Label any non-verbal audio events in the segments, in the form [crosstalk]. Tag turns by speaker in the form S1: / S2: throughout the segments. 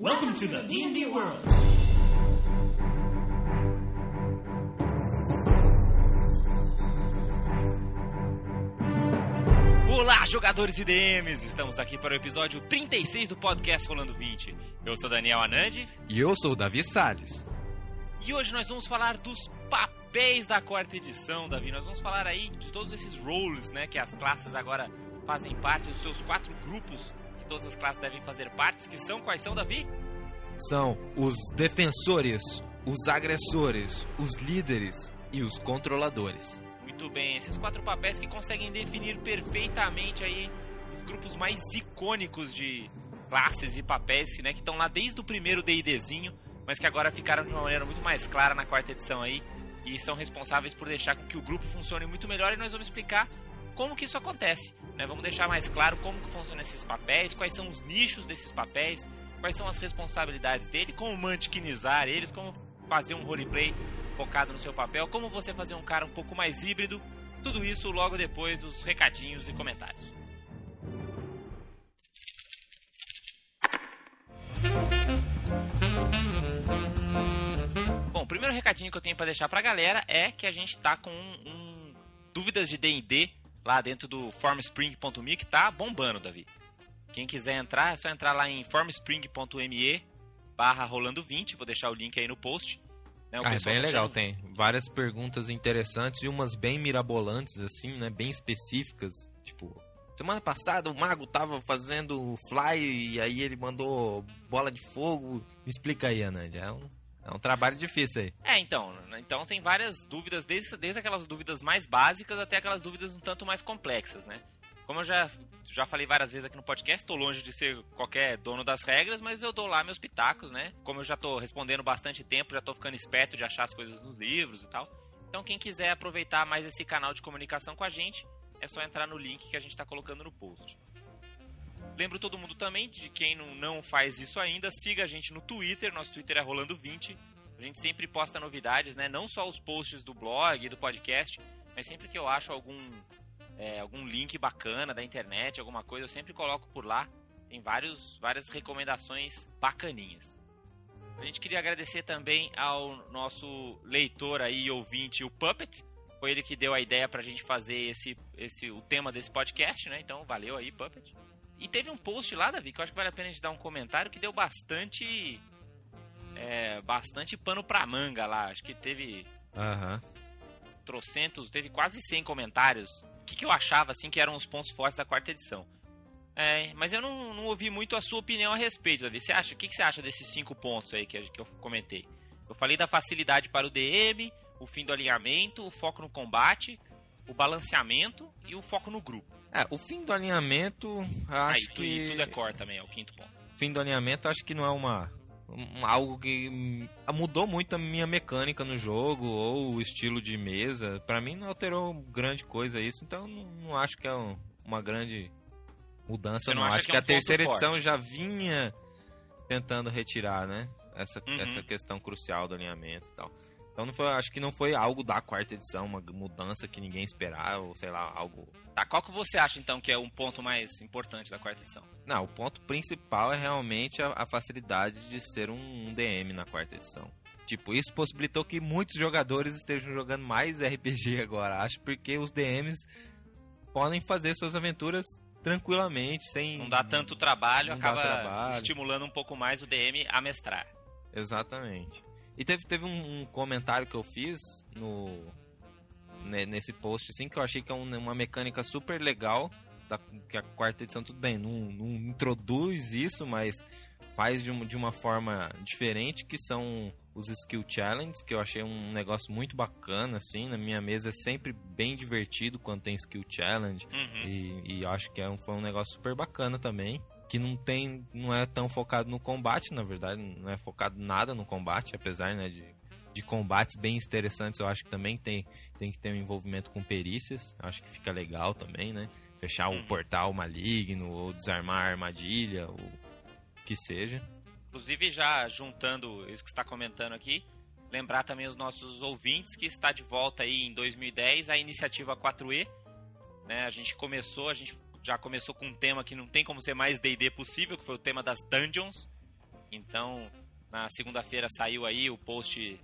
S1: Welcome to the D&D world.
S2: Olá, jogadores e DMs! Estamos aqui para o episódio 36 do podcast Rolando 20. Eu sou Daniel Anandi
S3: E eu sou o Davi Salles.
S2: e hoje nós vamos falar dos papéis da quarta edição, Davi. Nós vamos falar aí de todos esses roles, né, que as classes agora fazem parte, dos seus quatro grupos todas as classes devem fazer parte, que são quais são, Davi?
S3: São os defensores, os agressores, os líderes e os controladores.
S2: Muito bem, esses quatro papéis que conseguem definir perfeitamente aí os grupos mais icônicos de classes e papéis, né, que estão lá desde o primeiro D&Dzinho, mas que agora ficaram de uma maneira muito mais clara na quarta edição aí e são responsáveis por deixar com que o grupo funcione muito melhor e nós vamos explicar como que isso acontece, né? Vamos deixar mais claro como que funcionam esses papéis, quais são os nichos desses papéis, quais são as responsabilidades dele, como mantiquinizar eles, como fazer um roleplay focado no seu papel, como você fazer um cara um pouco mais híbrido, tudo isso logo depois dos recadinhos e comentários. Bom, o primeiro recadinho que eu tenho pra deixar pra galera é que a gente tá com um, um dúvidas de D&D lá dentro do formspring.me que tá bombando, Davi. Quem quiser entrar, é só entrar lá em formspring.me barra rolando 20, vou deixar o link aí no post. né,
S3: Ah, é bem
S2: tá
S3: legal,
S2: achando-
S3: tem várias perguntas interessantes e umas bem mirabolantes, assim, né? Bem específicas. Tipo, semana passada o mago tava fazendo fly e aí ele mandou bola de fogo. Me explica aí, Anand. É um, é um trabalho difícil aí.
S2: É, então, então tem várias dúvidas, desde, desde aquelas dúvidas mais básicas até aquelas dúvidas um tanto mais complexas, né? Como eu já, já falei várias vezes aqui no podcast, tô longe de ser qualquer dono das regras, mas eu dou lá meus pitacos, né? Como eu já tô respondendo bastante tempo, já tô ficando esperto de achar as coisas nos livros e tal. Então quem quiser aproveitar mais esse canal de comunicação com a gente, é só entrar no link que a gente tá colocando no post. Lembro todo mundo também de quem não, não faz isso ainda, siga a gente no Twitter, nosso Twitter é Rolando20. A gente sempre posta novidades, né? Não só os posts do blog e do podcast, mas sempre que eu acho algum, é, algum link bacana da internet, alguma coisa, eu sempre coloco por lá. Tem vários, várias recomendações bacaninhas. A gente queria agradecer também ao nosso leitor aí e ouvinte, o Puppet. Foi ele que deu a ideia pra gente fazer esse, esse, o tema desse podcast, né? Então valeu aí, Puppet. E teve um post lá, Davi, que eu acho que vale a pena a gente dar um comentário que deu bastante. É, bastante pano pra manga lá. Acho que teve
S3: Aham.
S2: trocentos, teve quase 100 comentários. O que, que eu achava, assim, que eram os pontos fortes da quarta edição. É, mas eu não, não ouvi muito a sua opinião a respeito, Davi. Você acha, o que, que você acha desses cinco pontos aí que, que eu comentei? Eu falei da facilidade para o DM, o fim do alinhamento, o foco no combate, o balanceamento e o foco no grupo.
S3: É, o fim do alinhamento, acho
S2: tu-
S3: que.
S2: tudo é core também, é o quinto ponto.
S3: fim do alinhamento acho que não é uma um- algo que mudou muito a minha mecânica no jogo ou o estilo de mesa. Pra mim não alterou grande coisa isso, então não, não acho que é um- uma grande mudança.
S2: Não
S3: não acho
S2: que é um
S3: a terceira
S2: ponto
S3: edição
S2: forte?
S3: já vinha tentando retirar, né? Essa,
S2: Uhum.
S3: essa questão crucial do alinhamento e tal. Então não foi, acho que não foi algo da quarta edição, uma mudança que ninguém esperava, ou sei lá, algo
S2: Tá, qual que você acha então que é um ponto mais importante da quarta edição?
S3: Não, o ponto principal é realmente a, a facilidade de ser um, um DM na quarta edição. Tipo, isso possibilitou que muitos jogadores estejam jogando mais RPG [laughs] agora, acho, porque os DMs podem fazer suas aventuras tranquilamente, sem.
S2: Não dá tanto trabalho,
S3: Não dá
S2: acaba
S3: trabalho.
S2: estimulando um pouco mais o DM a mestrar.
S3: Exatamente. E teve, teve um, um comentário que eu fiz no ne- nesse post, assim, que eu achei que é um- uma mecânica super legal, da, que a quarta edição, tudo bem, não, não introduz isso, mas faz de uma, de uma forma diferente, que são os Skill Challenges, que eu achei um negócio muito bacana, assim, na minha mesa é sempre bem divertido quando tem Skill Challenge,
S2: Uhum.
S3: e, e acho que é um, foi um negócio super bacana também. Que não tem. não é tão focado no combate, na verdade, não é focado nada no combate, apesar né, de, de combates bem interessantes, eu acho que também tem, tem que ter um envolvimento com perícias. Acho que fica legal também, né? Fechar
S2: Uhum.
S3: o portal maligno, ou desarmar a armadilha, ou o que seja.
S2: Inclusive, já juntando isso que você está comentando aqui, lembrar também os nossos ouvintes que está de volta aí em 2010 a iniciativa 4E. Né? A gente começou, a gente já começou com um tema que não tem como ser mais D&D possível, que foi o tema das dungeons. Então, na segunda-feira saiu aí o post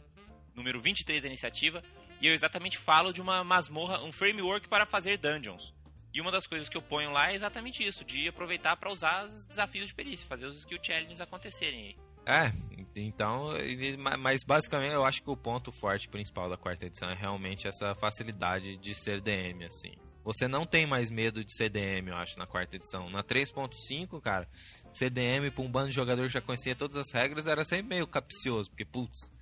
S2: número 23 da iniciativa, e eu exatamente falo de uma masmorra, um framework para fazer dungeons. E uma das coisas que eu ponho lá é exatamente isso, de aproveitar para usar os desafios de perícia, fazer os skill challenges acontecerem aí.
S3: É, então, mas basicamente eu acho que o ponto forte principal da quarta edição é realmente essa facilidade de ser DM, assim. Você não tem mais medo de CDM, eu acho, na quarta edição. Na 3.5, cara, CDM pra um bando de jogador que já conhecia todas as regras era sempre meio capcioso, porque, putz,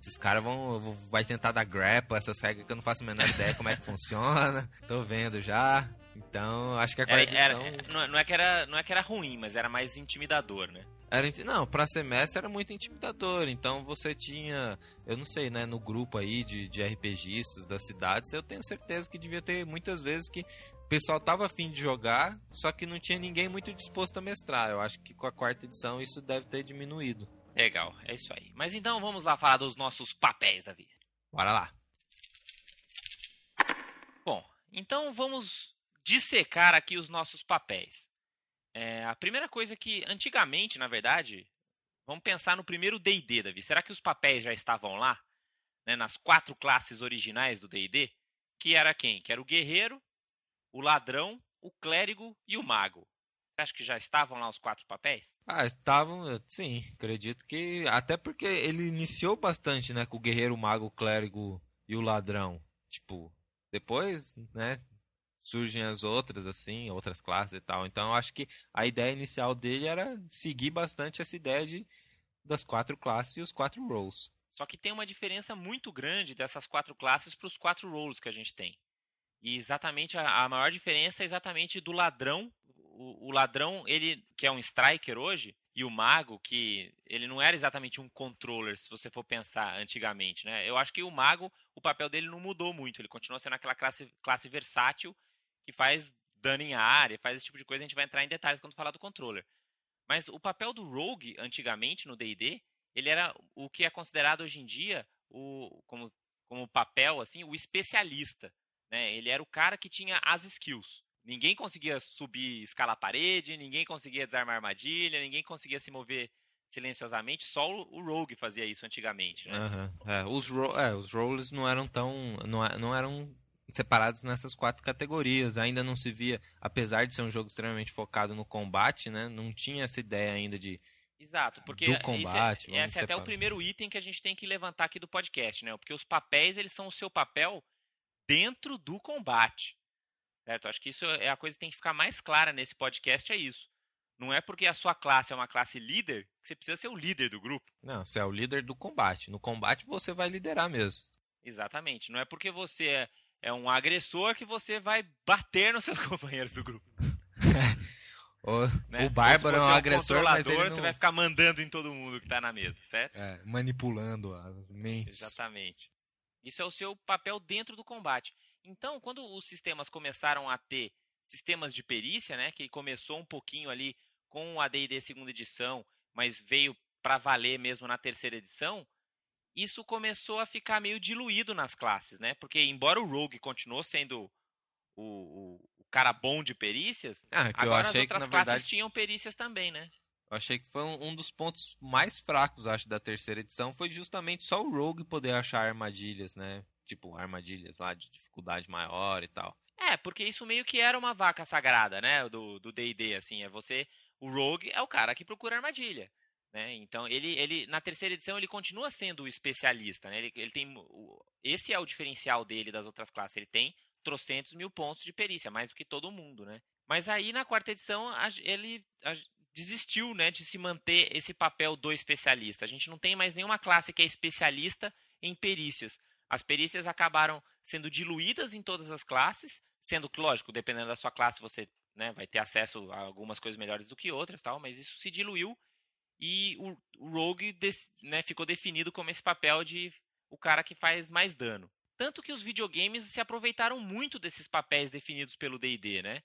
S3: esses caras vão vai tentar dar grapple, essas regras que eu não faço a menor ideia como é que [laughs] funciona. Tô vendo já. Então, acho que a quarta
S2: era,
S3: edição...
S2: Era, não, é que era, não é que era ruim, mas era mais intimidador, né?
S3: Era, não, para semestre era muito intimidador. Então você tinha, eu não sei, né, no grupo aí de, de RPGistas das cidades, eu tenho certeza que devia ter muitas vezes que o pessoal tava afim de jogar, só que não tinha ninguém muito disposto a mestrar. Eu acho que com a quarta edição isso deve ter diminuído.
S2: Legal, é isso aí. Mas então vamos lá falar dos nossos papéis, Davi.
S3: Bora lá.
S2: Bom, então vamos dissecar aqui os nossos papéis. É, a primeira coisa que, antigamente, na verdade, vamos pensar no primeiro D&D, Davi. Será que os papéis já estavam lá? Né, nas quatro classes originais do D&D? Que era quem? Que era o guerreiro, o ladrão, o clérigo e o mago. Você acha que já estavam lá os quatro papéis?
S3: Ah, estavam, sim. Acredito que. Até porque ele iniciou bastante, né? Com o guerreiro, o mago, o clérigo e o ladrão. Tipo, depois, né? Surgem as outras, assim, outras classes e tal. Então eu acho que a ideia inicial dele era seguir bastante essa ideia de, das quatro classes e os quatro roles.
S2: Só que tem uma diferença muito grande dessas quatro classes para os quatro roles que a gente tem. E exatamente a, a maior diferença é exatamente do ladrão. O, o, ladrão, ele que é um striker hoje, e o mago, que ele não era exatamente um controller, se você for pensar antigamente, né? Eu acho que o mago, o papel dele não mudou muito. Ele continua sendo aquela classe, classe versátil que faz dano em área, faz esse tipo de coisa, a gente vai entrar em detalhes quando falar do controller. Mas o papel do Rogue, antigamente, no D&D, ele era o que é considerado hoje em dia, o, como, como papel, assim, o especialista. Né? Ele era o cara que tinha as skills. Ninguém conseguia subir, escalar a parede, ninguém conseguia desarmar armadilha, ninguém conseguia se mover silenciosamente, só o, Rogue fazia isso antigamente. Né?
S3: Uhum. É, os, ro é, os roles não eram tão. não, não eram separados nessas quatro categorias. Ainda não se via, apesar de ser um jogo extremamente focado no combate, né? Não tinha essa ideia ainda de
S2: Exato, porque
S3: do combate.
S2: Esse é, esse é até o primeiro item que a gente tem que levantar aqui do podcast, né? Porque os papéis eles são o seu papel dentro do combate. Certo? Acho que isso é a coisa que tem que ficar mais clara nesse podcast, é isso. Não é porque a sua classe é uma classe líder que você precisa ser o líder do grupo.
S3: Não, você é o líder do combate. No combate você vai liderar mesmo.
S2: Exatamente. Não é porque você é é um agressor que você vai bater nos seus [laughs] companheiros do grupo. [laughs]
S3: o, né? o Bárbaro é um agressor, mas ele não...
S2: você vai ficar mandando em todo mundo que está na mesa, certo?
S3: É, manipulando as mentes.
S2: Exatamente. Isso é o seu papel dentro do combate. Então, quando os sistemas começaram a ter sistemas de perícia, né, que começou um pouquinho ali com a D&D segunda edição, mas veio para valer mesmo na terceira edição, isso começou a ficar meio diluído nas classes, né? Porque embora o Rogue continuou sendo o, o, o cara bom de perícias,
S3: ah, agora
S2: as outras
S3: que,
S2: classes
S3: verdade,
S2: tinham perícias também, né?
S3: Eu achei que foi um, um, dos pontos mais fracos, acho, da terceira edição, foi justamente só o Rogue poder achar armadilhas, né? Tipo, armadilhas lá de dificuldade maior e tal.
S2: É, porque isso meio que era uma vaca sagrada, né? Do D&D, assim, é você... O Rogue é o cara que procura armadilha. Né? Então, ele, ele, na terceira edição, ele continua sendo o especialista. Né? Ele, ele tem, esse é o diferencial dele das outras classes. Ele tem trocentos mil pontos de perícia, mais do que todo mundo. Né? Mas aí, na quarta edição, ele desistiu né, de se manter esse papel do especialista. A gente não tem mais nenhuma classe que é especialista em perícias. As perícias acabaram sendo diluídas em todas as classes, sendo que, lógico, dependendo da sua classe, você né, vai ter acesso a algumas coisas melhores do que outras, tal, mas isso se diluiu e o, o Rogue né, ficou definido como esse papel de o cara que faz mais dano. Tanto que os videogames se aproveitaram muito desses papéis definidos pelo D&D, né?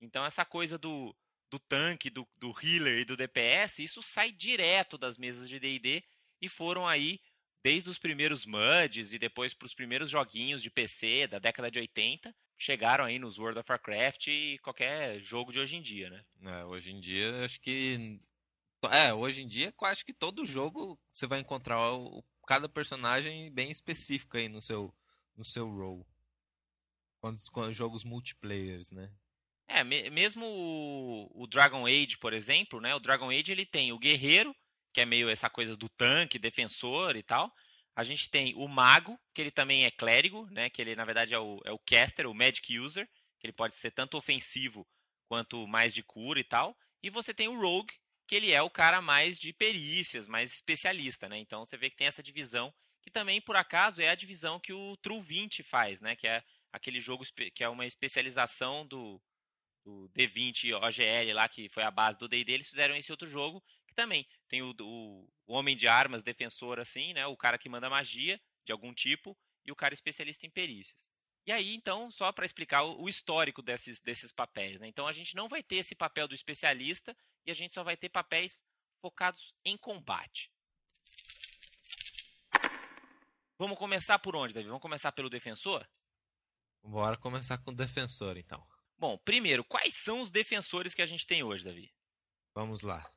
S2: Então essa coisa do, do tanque, do, do healer e do DPS, isso sai direto das mesas de D&D e foram aí desde os primeiros MUDs e depois para os primeiros joguinhos de PC da década de 80, chegaram aí nos World of Warcraft e qualquer jogo de hoje em dia, né?
S3: É, hoje em dia acho que É, hoje em dia, acho que todo jogo você vai encontrar o, cada personagem bem específico aí no seu, no seu role. Quando, quando jogos multiplayers, né?
S2: É, me, mesmo o, o, Dragon Age, por exemplo, né? O Dragon Age ele tem o guerreiro, que é meio essa coisa do tanque, defensor e tal. A gente tem o mago, que ele também é clérigo, né? Que ele na verdade é o, é o caster, o magic user, que ele pode ser tanto ofensivo quanto mais de cura e tal. E você tem o rogue, que ele é o cara mais de perícias, mais especialista, né? Então você vê que tem essa divisão, que também por acaso é a divisão que o True 20 faz, né? Que é aquele jogo que é uma especialização do, do D20 OGL lá, que foi a base do D&D, eles fizeram esse outro jogo, que também tem o, o, o, homem de armas, defensor, assim, né? O cara que manda magia de algum tipo e o cara especialista em perícias. E aí, então, só para explicar o, histórico desses, desses papéis, né? Então, a gente não vai ter esse papel do especialista e a gente só vai ter papéis focados em combate. Vamos começar por onde, Davi? Vamos começar pelo defensor?
S3: Bora começar com o defensor, então.
S2: Bom, primeiro, quais são os defensores que a gente tem hoje, Davi?
S3: Vamos lá.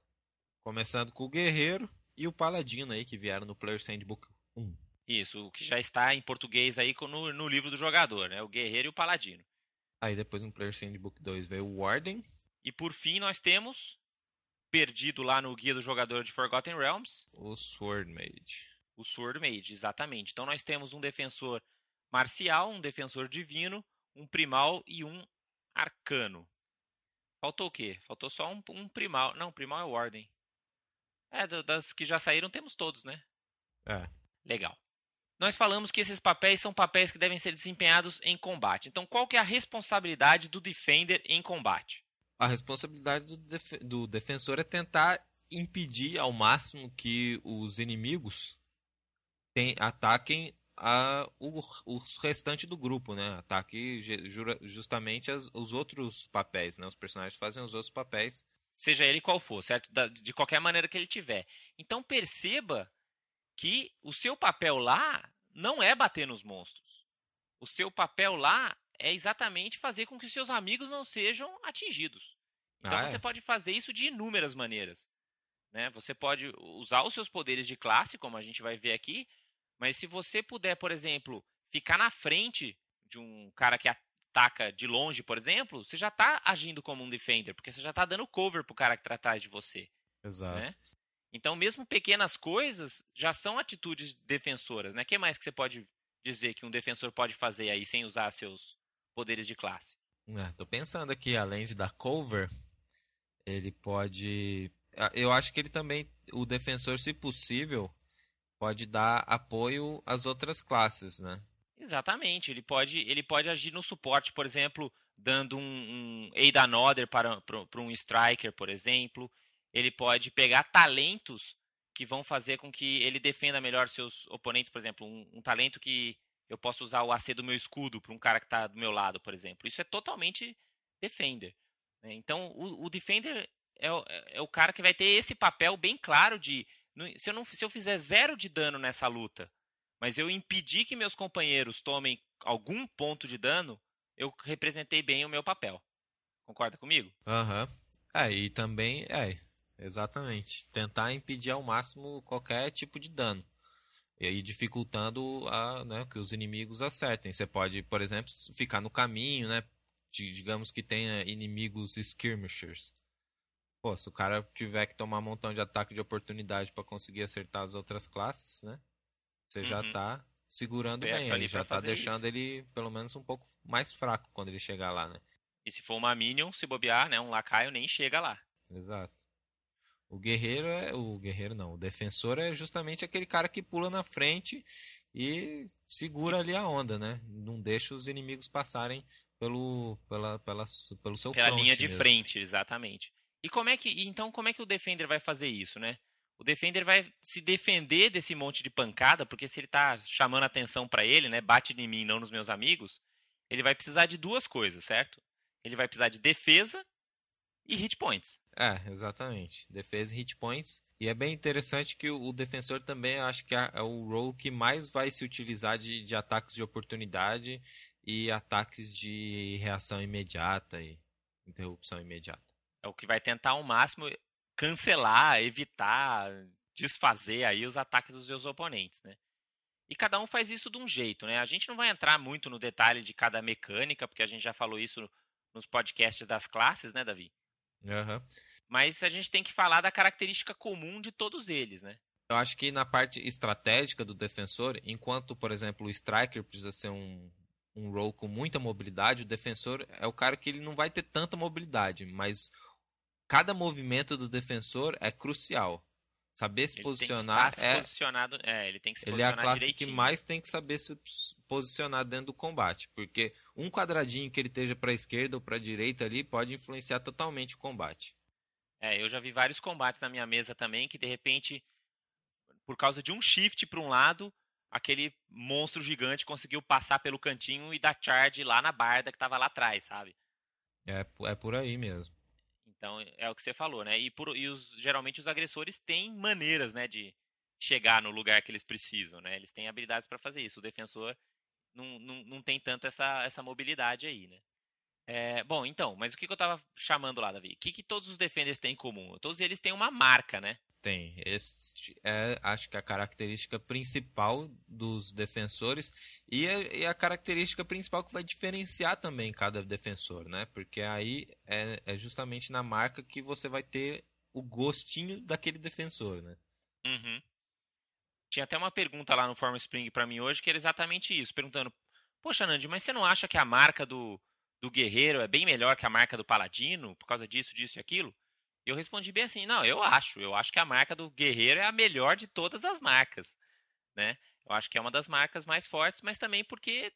S3: Começando com o Guerreiro e o Paladino aí, que vieram no Player's Handbook 1.
S2: Isso, o que já está em português aí no, no livro do jogador, né? O Guerreiro e o Paladino.
S3: Aí depois no Player's Handbook 2 veio o Warden.
S2: E por fim nós temos, perdido lá no Guia do Jogador de Forgotten Realms...
S3: O Sword Mage.
S2: O Sword Mage, exatamente. Então nós temos um defensor marcial, um defensor divino, um primal e um arcano. Faltou o quê? Faltou só um, um primal. Não, primal é o Warden. É, das que já saíram temos todos, né?
S3: É.
S2: Legal. Nós falamos que esses papéis são papéis que devem ser desempenhados em combate. Então, qual que é a responsabilidade do Defender em combate?
S3: A responsabilidade do, def do defensor é tentar impedir ao máximo que os inimigos tem, ataquem a, o, o restante do grupo, né? Ataque justamente as, os outros papéis, né? Os personagens fazem os outros papéis.
S2: Seja ele qual for, certo? Da, de qualquer maneira que ele tiver. Então perceba que o seu papel lá não é bater nos monstros. O seu papel lá é exatamente fazer com que os seus amigos não sejam atingidos. Então ah, você é? pode fazer isso de inúmeras maneiras. Né? Você pode usar os seus poderes de classe, como a gente vai ver aqui, mas se você puder, por exemplo, ficar na frente de um cara que ataca de longe, por exemplo, você já está agindo como um defender, porque você já está dando cover pro cara que está atrás de você.
S3: Exato.
S2: Né? Então, mesmo pequenas coisas já são atitudes defensoras, né? O que mais que você pode dizer que um defensor pode fazer aí sem usar seus poderes de classe?
S3: É, tô pensando aqui, além de dar cover, ele pode. Eu acho que ele também, o defensor, se possível, pode dar apoio às outras classes, né?
S2: Exatamente. Ele pode, ele pode agir no suporte, por exemplo, dando um, um aid another para, para, para um striker, por exemplo. Ele pode pegar talentos que vão fazer com que ele defenda melhor seus oponentes, por exemplo, um, um talento que eu posso usar o AC do meu escudo para um cara que está do meu lado, por exemplo. Isso é totalmente defender. Né? Então, o, o defender é o, é o cara que vai ter esse papel bem claro de se eu, não, se eu fizer zero de dano nessa luta, mas eu impedir que meus companheiros tomem algum ponto de dano, eu representei bem o meu papel. Concorda comigo?
S3: Aham. Uhum. É, e também, é, exatamente. Tentar impedir ao máximo qualquer tipo de dano. E aí dificultando a, né, que os inimigos acertem. Você pode, por exemplo, ficar no caminho, né? Digamos que tenha inimigos skirmishers. Pô, se o cara tiver que tomar um montão de ataque de oportunidade para conseguir acertar as outras classes, né? Você uhum. já tá segurando Esperto bem, ali já tá deixando isso. ele pelo menos um pouco mais fraco quando ele chegar lá, né?
S2: E se for uma minion, se bobear, né, um lacaio nem chega lá.
S3: Exato. O guerreiro é o guerreiro não, o defensor é justamente aquele cara que pula na frente e segura ali a onda, né? Não deixa os inimigos passarem pelo pela, pela pelo seu
S2: Pela linha de mesmo. frente, exatamente. E como é que então como é que o defender vai fazer isso, né? O defender vai se defender desse monte de pancada, porque se ele está chamando atenção para ele, né, bate em mim, não nos meus amigos, ele vai precisar de duas coisas, certo? Ele vai precisar de defesa e hit points.
S3: É, exatamente. Defesa e hit points. E é bem interessante que o, defensor também acho que é, é, o role que mais vai se utilizar de, de ataques de oportunidade e ataques de reação imediata e interrupção imediata
S2: é o que vai tentar ao máximo cancelar, evitar, desfazer aí os ataques dos seus oponentes, né? E cada um faz isso de um jeito, né? A gente não vai entrar muito no detalhe de cada mecânica, porque a gente já falou isso nos podcasts das classes, né, Davi?
S3: Uhum.
S2: Mas a gente tem que falar da característica comum de todos eles, né?
S3: Eu acho que na parte estratégica do defensor, enquanto, por exemplo, o striker precisa ser um, um role com muita mobilidade, o defensor é o cara que ele não vai ter tanta mobilidade, mas cada movimento do defensor é crucial. Saber se
S2: Ele
S3: posicionar
S2: que
S3: é,
S2: posicionado, é, ele tem que se
S3: ele é a classe
S2: direitinho.
S3: que mais tem que saber se posicionar dentro do combate, porque um quadradinho que ele esteja para a esquerda ou para a direita ali pode influenciar totalmente o combate.
S2: É, eu já vi vários combates na minha mesa também que de repente, por causa de um shift para um lado, aquele monstro gigante conseguiu passar pelo cantinho e dar charge lá na barda que estava lá atrás, sabe?
S3: É, é por aí mesmo.
S2: Então é o que você falou, né? E, por, e os, geralmente os agressores têm maneiras, né, de chegar no lugar que eles precisam, né? Eles têm habilidades para fazer isso. O defensor não, não, não tem tanto essa, essa mobilidade aí, né? É, bom, então, mas o que, que eu tava chamando lá, Davi? O que, que todos os defenders têm em comum? Todos eles têm uma marca, né?
S3: Tem. Este é, acho que a característica principal dos defensores e a, e a, característica principal que vai diferenciar também cada defensor, né? Porque aí é, é, justamente na marca que você vai ter o gostinho daquele defensor, né?
S2: Uhum. Tinha até uma pergunta lá no Form Spring para mim hoje que era exatamente isso, perguntando: Poxa, Nandi, mas você não acha que a marca do, do guerreiro é bem melhor que a marca do paladino por causa disso, disso e aquilo? Eu respondi bem assim, não, eu acho, eu acho que a marca do guerreiro é a melhor de todas as marcas, né? Eu acho que é uma das marcas mais fortes, mas também porque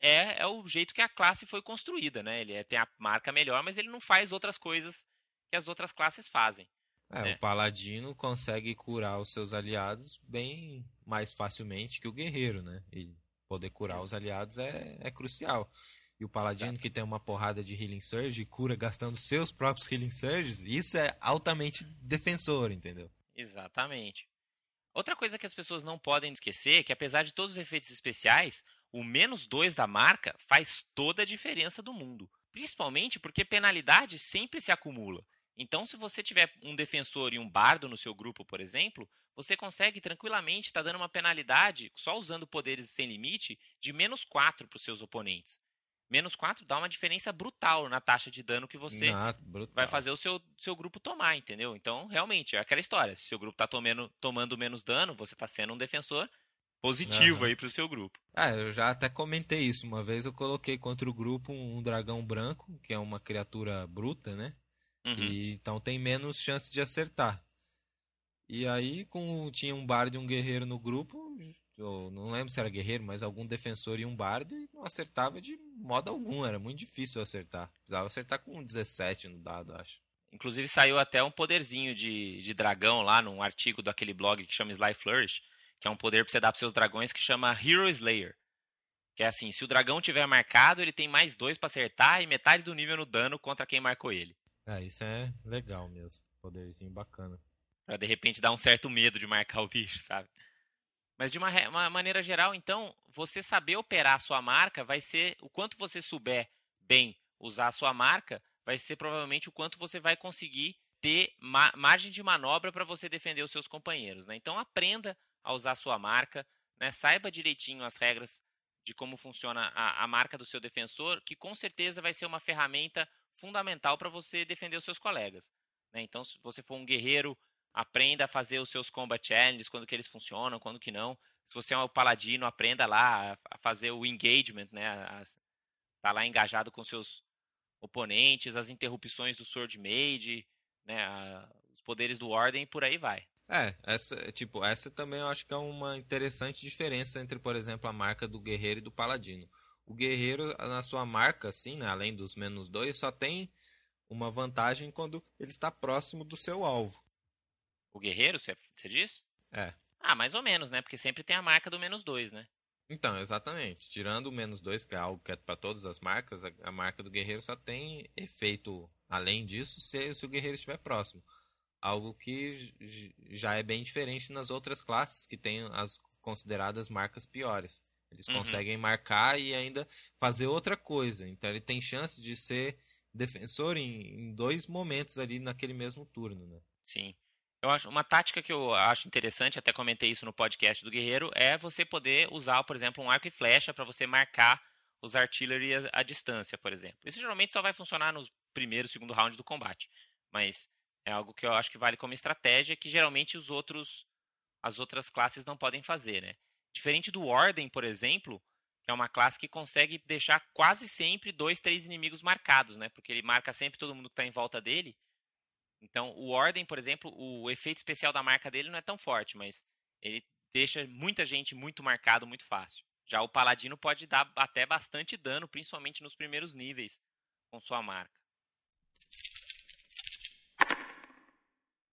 S2: é, é o jeito que a classe foi construída, né? Ele é, tem a marca melhor, mas ele não faz outras coisas que as outras classes fazem.
S3: É,
S2: né?
S3: o paladino consegue curar os seus aliados bem mais facilmente que o guerreiro, né? E poder curar os aliados é, é crucial. E o Paladino
S2: Exato.
S3: que tem uma porrada de Healing Surge cura gastando seus próprios Healing Surges, isso é altamente defensor, entendeu?
S2: Exatamente. Outra coisa que as pessoas não podem esquecer é que apesar de todos os efeitos especiais, o menos 2 da marca faz toda a diferença do mundo. Principalmente porque penalidade sempre se acumula. Então, se você tiver um defensor e um bardo no seu grupo, por exemplo, você consegue tranquilamente estar dando uma penalidade, só usando poderes sem limite, de menos 4 para os seus oponentes menos 4 dá uma diferença brutal na taxa de dano que você vai fazer o seu, seu grupo tomar, entendeu? Então, realmente, é aquela história. Se seu grupo tá tomando, tomando menos dano, você tá sendo um defensor positivo
S3: Aham.
S2: aí pro seu grupo.
S3: Ah, eu já até comentei isso. Uma vez eu coloquei contra o grupo um dragão branco, que é uma criatura bruta, né?
S2: Uhum.
S3: E, então tem menos chance de acertar. E aí, com tinha um bardo e um guerreiro no grupo, eu não lembro se era guerreiro, mas algum defensor e um bardo, e não acertava de modo algum. Era muito difícil acertar. Precisava acertar com 17 no dado, acho.
S2: Inclusive saiu até um poderzinho de, de dragão lá num artigo daquele blog que chama Sly Flourish, que é um poder pra você dar pros seus dragões que chama Hero Slayer. Que é assim, se o dragão tiver marcado, ele tem mais dois pra acertar e metade do nível no dano contra quem marcou ele.
S3: É, isso é legal mesmo. Poderzinho bacana.
S2: Pra de repente dar um certo medo de marcar o bicho, sabe? Mas de uma, uma maneira geral, então, você saber operar a sua marca vai ser o quanto você souber bem usar a sua marca, vai ser provavelmente o quanto você vai conseguir ter ma- margem de manobra para você defender os seus companheiros. Né? Então aprenda a usar a sua marca, né? saiba direitinho as regras de como funciona a, a marca do seu defensor, que com certeza vai ser uma ferramenta fundamental para você defender os seus colegas. né? Então, se você for um guerreiro aprenda a fazer os seus combat challenges, quando que eles funcionam, quando que não. Se você é um paladino, aprenda lá a- fazer o engagement, né? a- Tá lá engajado com seus oponentes, as interrupções do Sword Mage, né? a- os poderes do Ordem e por aí vai.
S3: É, essa, tipo, essa também eu acho que é uma interessante diferença entre, por exemplo, a marca do guerreiro e do paladino. O guerreiro, na sua marca, assim, né, além dos menos dois, só tem uma vantagem quando ele está próximo do seu alvo.
S2: O guerreiro, você diz?
S3: É.
S2: Ah, mais ou menos, né? Porque sempre tem a marca do menos dois, né?
S3: Então, exatamente. Tirando o menos dois, que é algo que é para todas as marcas, a, a marca do guerreiro só tem efeito além disso se, se o guerreiro estiver próximo. Algo que já é bem diferente nas outras classes, que tem as consideradas marcas piores. Eles
S2: Uhum.
S3: conseguem marcar e ainda fazer outra coisa. Então ele tem chance de ser defensor em, em dois momentos ali naquele mesmo turno, né?
S2: Sim. Eu acho uma tática que eu acho interessante, até comentei isso no podcast do Guerreiro, é você poder usar, por exemplo, um arco e flecha para você marcar os artillery à, à distância, por exemplo. Isso geralmente só vai funcionar nos primeiro, segundo round do combate, mas é algo que eu acho que vale como estratégia que geralmente os outros as outras classes não podem fazer, né? Diferente do Ordem, por exemplo, que é uma classe que consegue deixar quase sempre dois, três inimigos marcados, né? Porque ele marca sempre todo mundo que está em volta dele. Então, o Ordem, por exemplo, o efeito especial da marca dele não é tão forte, mas ele deixa muita gente muito marcado muito fácil. Já o Paladino pode dar até bastante dano, principalmente nos primeiros níveis, com sua marca.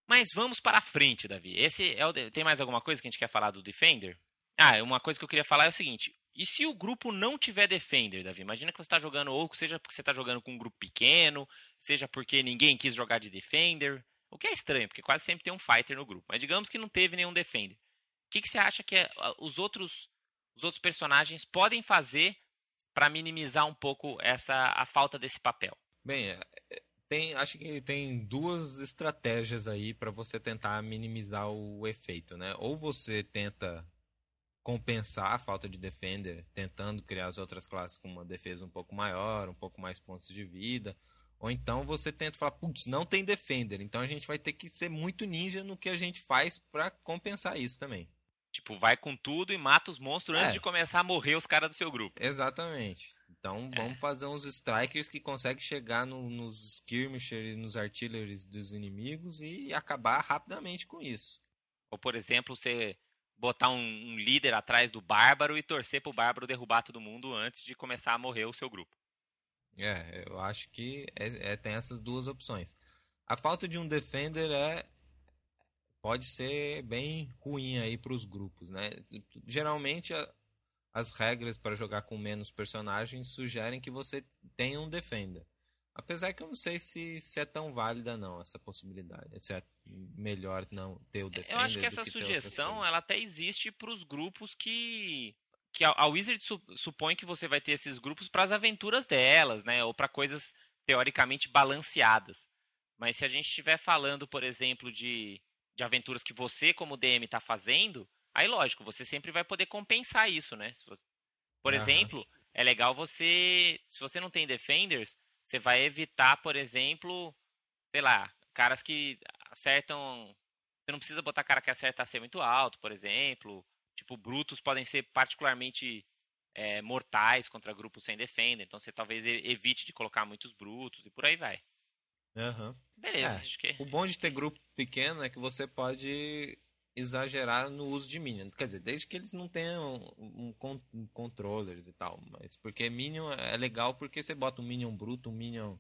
S2: Mas vamos para frente, Davi. Esse é o. Tem mais alguma coisa que a gente quer falar do Defender? Ah, uma coisa que eu queria falar é o seguinte: e se o grupo não tiver Defender, Davi? Imagina que você está jogando, ou seja porque você está jogando com um grupo pequeno, seja porque ninguém quis jogar de Defender. O que é estranho, porque quase sempre tem um Fighter no grupo. Mas digamos que não teve nenhum Defender. O que, que você acha que é, os, outros, os outros personagens podem fazer para minimizar um pouco essa a falta desse papel?
S3: Bem, é, é, tem, acho que tem duas estratégias aí para você tentar minimizar o efeito, né? Ou você tenta compensar a falta de defender, tentando criar as outras classes com uma defesa um pouco maior, um pouco mais pontos de vida. Ou então você tenta falar, putz, não tem defender, então a gente vai ter que ser muito ninja no que a gente faz para compensar isso também.
S2: Tipo, vai com tudo e mata os monstros é. antes de começar a morrer os caras do seu grupo.
S3: Exatamente. Então é. vamos fazer uns strikers que conseguem chegar no, nos skirmishers, nos artilleries dos inimigos e acabar rapidamente com isso.
S2: Ou por exemplo, você botar um, um, líder atrás do bárbaro e torcer pro bárbaro derrubar todo mundo antes de começar a morrer o seu grupo.
S3: É, eu acho que é, é, tem essas duas opções. A falta de um defender é pode ser bem ruim aí para os grupos, né? Geralmente a, as regras para jogar com menos personagens sugerem que você tenha um defender. Apesar que eu não sei se, se é tão válida não essa possibilidade. Se é melhor não ter o Defender.
S2: Eu acho que essa que sugestão ela até existe para os grupos que que a, a Wizard su, supõe que você vai ter esses grupos para as aventuras delas, né, ou para coisas teoricamente balanceadas. Mas se a gente estiver falando, por exemplo, de, de aventuras que você como DM está fazendo, aí lógico, você sempre vai poder compensar isso, né? Por uhum. exemplo, é legal você, se você não tem defenders, você vai evitar, por exemplo, sei lá, caras que acertam. Você não precisa botar cara que acerta a ser muito alto, por exemplo. Tipo, brutos podem ser particularmente é, mortais contra grupos sem defender. Então você talvez evite de colocar muitos brutos e por aí vai.
S3: Uhum.
S2: Beleza, é, acho que.
S3: O bom de ter grupo pequeno é que você pode exagerar no uso de minion. Quer dizer, desde que eles não tenham um, um, um controllers e tal. Mas porque minion é legal porque você bota um minion bruto, um minion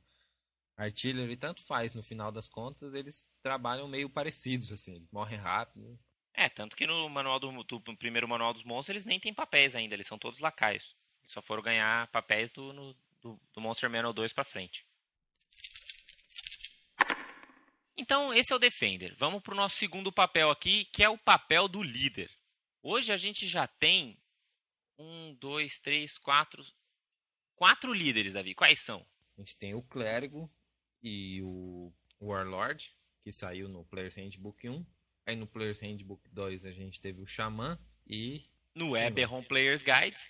S3: artillery, tanto faz. No final das contas, eles trabalham meio parecidos, assim. Eles morrem rápido.
S2: É, tanto que no manual do, do primeiro manual dos monstros, eles nem têm papéis ainda. Eles são todos lacaios. Eles só foram ganhar papéis do, no, do, do Monster Manual 2 pra frente. Então, esse é o Defender. Vamos para o nosso segundo papel aqui, que é o papel do líder. Hoje a gente já tem um, dois, três, quatro. Quatro líderes, Davi. Quais são?
S3: A gente tem o Clérigo e o Warlord, que saiu no Player's Handbook 1. Aí no Player's Handbook 2 a gente teve o Xamã e.
S2: No Eberron Player's Guides.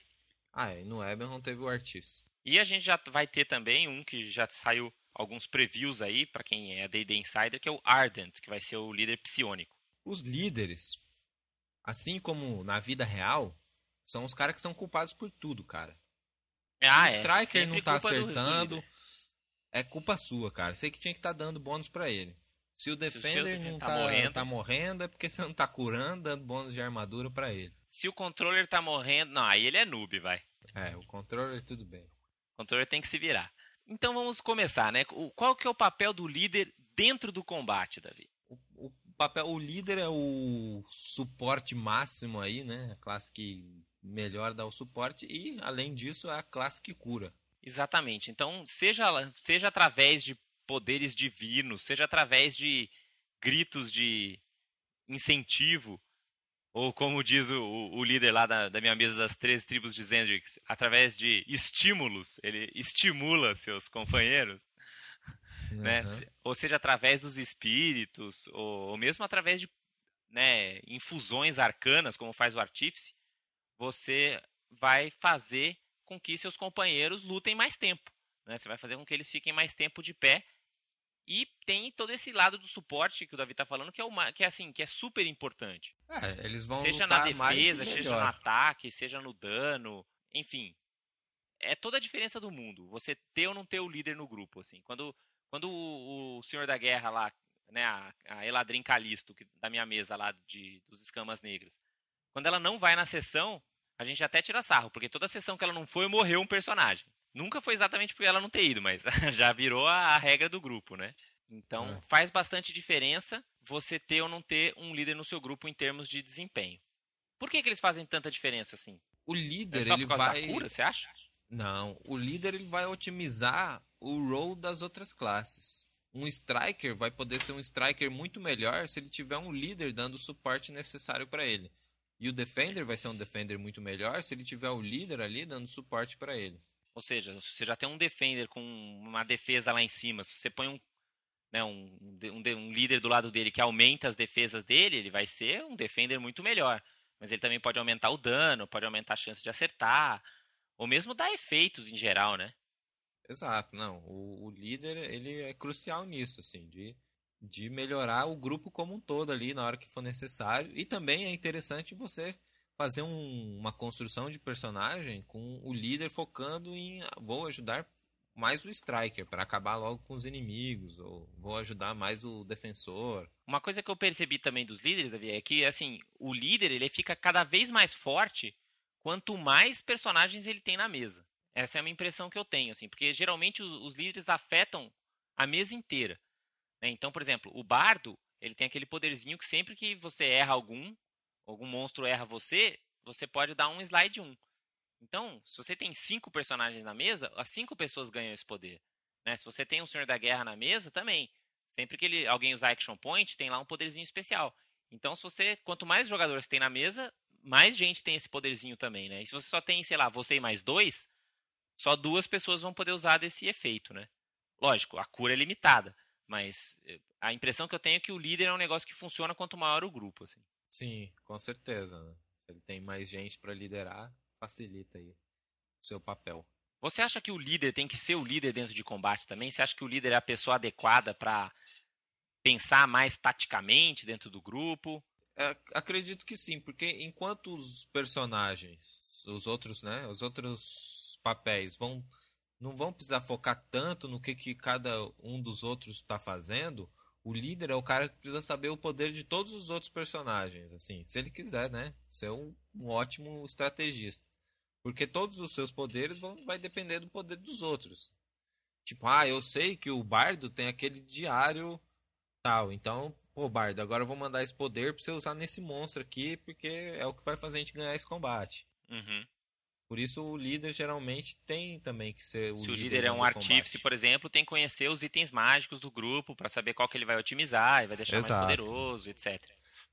S3: Ah, e no Eberron teve o Artista.
S2: E a gente já vai ter também um que já saiu alguns previews aí, para quem é D&D Insider, que é o Ardent, que vai ser o líder psionico.
S3: Os líderes, assim como na vida real, são os caras que são culpados por tudo, cara.
S2: Ah,
S3: Se o é, Striker é, não tá acertando, do, do é culpa sua, cara. Sei que tinha que estar tá dando bônus para ele. Se o Defender Se o não tá, tá, morrendo, tá morrendo, é porque você não tá curando, dando bônus de armadura para ele.
S2: Se o controller tá morrendo, não, aí ele é noob, vai.
S3: É, o controller tudo bem.
S2: O controller tem que se virar. Então vamos começar, né? Qual que é o papel do líder dentro do combate, Davi?
S3: O, o papel, o líder é o suporte máximo aí, né? A classe que melhor dá o suporte e, além disso, é a classe que cura.
S2: Exatamente. Então, seja, seja através de poderes divinos, seja através de gritos de incentivo, ou como diz o, o líder lá da, da, minha mesa das três tribos de Zendrix, através de estímulos, ele estimula seus companheiros. né?
S3: Uhum.
S2: Ou seja, através dos espíritos, ou, ou mesmo através de né, infusões arcanas, como faz o artífice, você vai fazer com que seus companheiros lutem mais tempo. Né? Você vai fazer com que eles fiquem mais tempo de pé. E tem todo esse lado do suporte que o Davi está falando, que é, uma, que é assim, que é super importante.
S3: É, eles vão
S2: seja na defesa, seja no ataque, seja no dano, enfim. É toda a diferença do mundo. Você ter ou não ter o líder no grupo, assim. Quando, quando o, o Senhor da Guerra lá, né, a, a Eladrin Calisto, que, da minha mesa lá de, dos Escamas Negras, quando ela não vai na sessão, a gente até tira sarro, porque toda sessão que ela não foi, morreu um personagem. Nunca foi exatamente por ela não ter ido, mas [laughs] já virou a, a regra do grupo, né? Então
S3: É.
S2: faz bastante diferença você ter ou não ter um líder no seu grupo em termos de desempenho. Por que, que eles fazem tanta diferença assim?
S3: O
S2: É
S3: líder,
S2: só
S3: ele vai...
S2: cura, você acha?
S3: Não, o líder ele vai otimizar o role das outras classes. Um striker vai poder ser um striker muito melhor se ele tiver um líder dando o suporte necessário para ele. E o defender vai ser um defender muito melhor se ele tiver o líder ali dando suporte para ele.
S2: Ou seja, se você já tem um defender com uma defesa lá em cima, se você põe um, né, um, um, um líder do lado dele que aumenta as defesas dele, ele vai ser um defender muito melhor. Mas ele também pode aumentar o dano, pode aumentar a chance de acertar, ou mesmo dar efeitos em geral, né?
S3: Exato, não. O, o líder ele é crucial nisso, assim, de, de melhorar o grupo como um todo ali na hora que for necessário. E também é interessante você fazer um- uma construção de personagem com o líder focando em ah, vou ajudar mais o striker para acabar logo com os inimigos ou vou ajudar mais o defensor.
S2: Uma coisa que eu percebi também dos líderes, Davi, é que assim, o líder ele fica cada vez mais forte quanto mais personagens ele tem na mesa. Essa é uma impressão que eu tenho, assim, porque geralmente os, os líderes afetam a mesa inteira. né? Então, por exemplo, o bardo ele tem aquele poderzinho que sempre que você erra algum, algum monstro erra você, você pode dar um slide 1. Então, se você tem cinco personagens na mesa, as cinco pessoas ganham esse poder. né? Se você tem um Senhor da Guerra na mesa, também. Sempre que ele, alguém usar Action Point, tem lá um poderzinho especial. Então, se você, quanto mais jogadores tem na mesa, mais gente tem esse poderzinho também, né? E se você só tem, sei lá, você e mais dois, só duas pessoas vão poder usar desse efeito, né? Lógico, a cura é limitada, mas eh, a impressão que eu tenho é que o líder é um negócio que funciona quanto maior o grupo, assim.
S3: Sim, com certeza. né? Se ele tem mais gente para liderar, facilita aí o seu papel.
S2: Você acha que o líder tem que ser o líder dentro de combate também? Você acha que o líder é a pessoa adequada para pensar mais taticamente dentro do grupo?
S3: É, acredito que sim, porque enquanto os personagens, os outros, né, os outros papéis vão não vão precisar focar tanto no que, que cada um dos outros está fazendo, o líder é o cara que precisa saber o poder de todos os outros personagens, assim, se ele quiser, né, ser um, um ótimo estrategista, porque todos os seus poderes vão vai depender do poder dos outros. Tipo, ah, eu sei que o bardo tem aquele diário tal, então Pô, Bardo, agora eu vou mandar esse poder pra você usar nesse monstro aqui, porque é o que vai fazer a gente ganhar esse combate.
S2: Uhum.
S3: Por isso o líder geralmente tem também que ser o
S2: Se
S3: líder.
S2: o líder é um artífice,
S3: combate.
S2: por exemplo, tem que conhecer os itens mágicos do grupo para saber qual que ele vai otimizar e vai deixar
S3: Exato.
S2: mais poderoso, etc.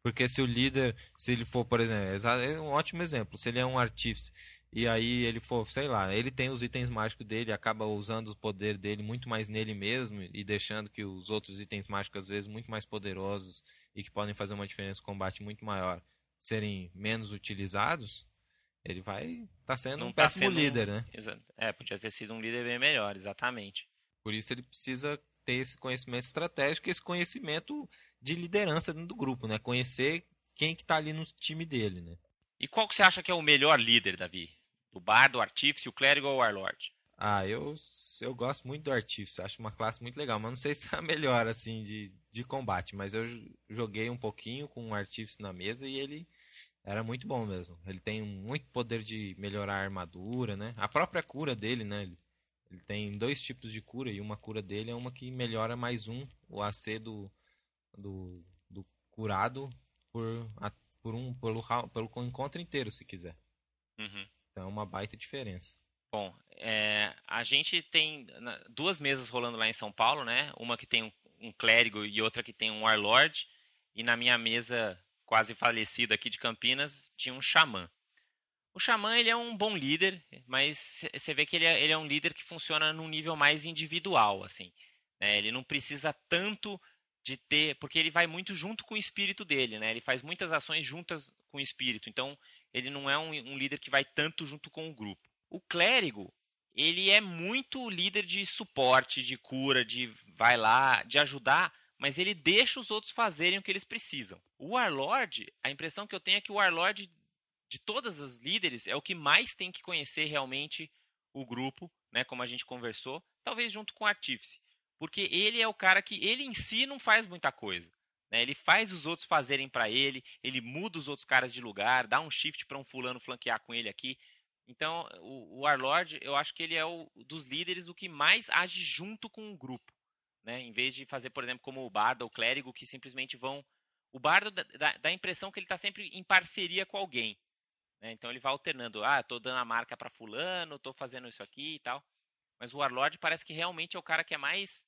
S3: Porque se o líder, se ele for, por exemplo, é um ótimo exemplo, se ele é um artífice e aí ele for, sei lá, ele tem os itens mágicos dele, acaba usando o poder dele muito mais nele mesmo e deixando que os outros itens mágicos às vezes muito mais poderosos e que podem fazer uma diferença no combate muito maior serem menos utilizados, ele vai estar sendo
S2: Não
S3: um
S2: tá
S3: péssimo
S2: sendo um-
S3: líder, né?
S2: Exa- É, podia ter sido um líder bem melhor, exatamente.
S3: Por isso ele precisa ter esse conhecimento estratégico, esse conhecimento de liderança dentro do grupo, né? Conhecer quem que tá ali no time dele, né?
S2: E qual que você acha que é o melhor líder, Davi? O bardo, o artífice, o clérigo ou o warlord?
S3: Ah, eu, eu gosto muito do Artífice, acho uma classe muito legal, mas não sei [laughs] se é a melhor, assim, de, de combate, mas eu joguei um pouquinho com o Artífice na mesa e ele era muito bom mesmo. Ele tem muito poder de melhorar a armadura, né? A própria cura dele, né? Ele, tem dois tipos de cura e uma cura dele é uma que melhora mais um, o AC do, do, do curado por, a- por um, pelo, pelo encontro inteiro, se quiser.
S2: Uhum.
S3: Então é uma baita diferença.
S2: Bom, é, a gente tem duas mesas rolando lá em São Paulo, né? Uma que tem um, um clérigo e outra que tem um warlord. E na minha mesa quase falecida aqui de Campinas tinha um xamã. O xamã ele é um bom líder, mas você vê que ele é, ele é um líder que funciona num nível mais individual, assim. Né? Ele não precisa tanto de ter, porque ele vai muito junto com o espírito dele, né? Ele faz muitas ações juntas com o espírito. Então, ele não é um, um líder que vai tanto junto com o grupo. O clérigo, ele é muito líder de suporte, de cura, de vai lá, de ajudar, mas ele deixa os outros fazerem o que eles precisam. O Warlord, a impressão que eu tenho é que o Warlord de todas as líderes é o que mais tem que conhecer realmente o grupo, né, como a gente conversou, talvez junto com o Artífice. Porque ele é o cara que ele em si não faz muita coisa. Né? Ele faz os outros fazerem para ele, ele muda os outros caras de lugar, dá um shift para um fulano flanquear com ele aqui. Então, o, o Warlord, eu acho que ele é o dos líderes o que mais age junto com o grupo. Né? Em vez de fazer, por exemplo, como o Bardo ou o Clérigo, que simplesmente vão. O Bardo dá, dá, a impressão que ele está sempre em parceria com alguém. Né? Então ele vai alternando. Ah, estou dando a marca para fulano, estou fazendo isso aqui e tal. Mas o Warlord parece que realmente é o cara que é mais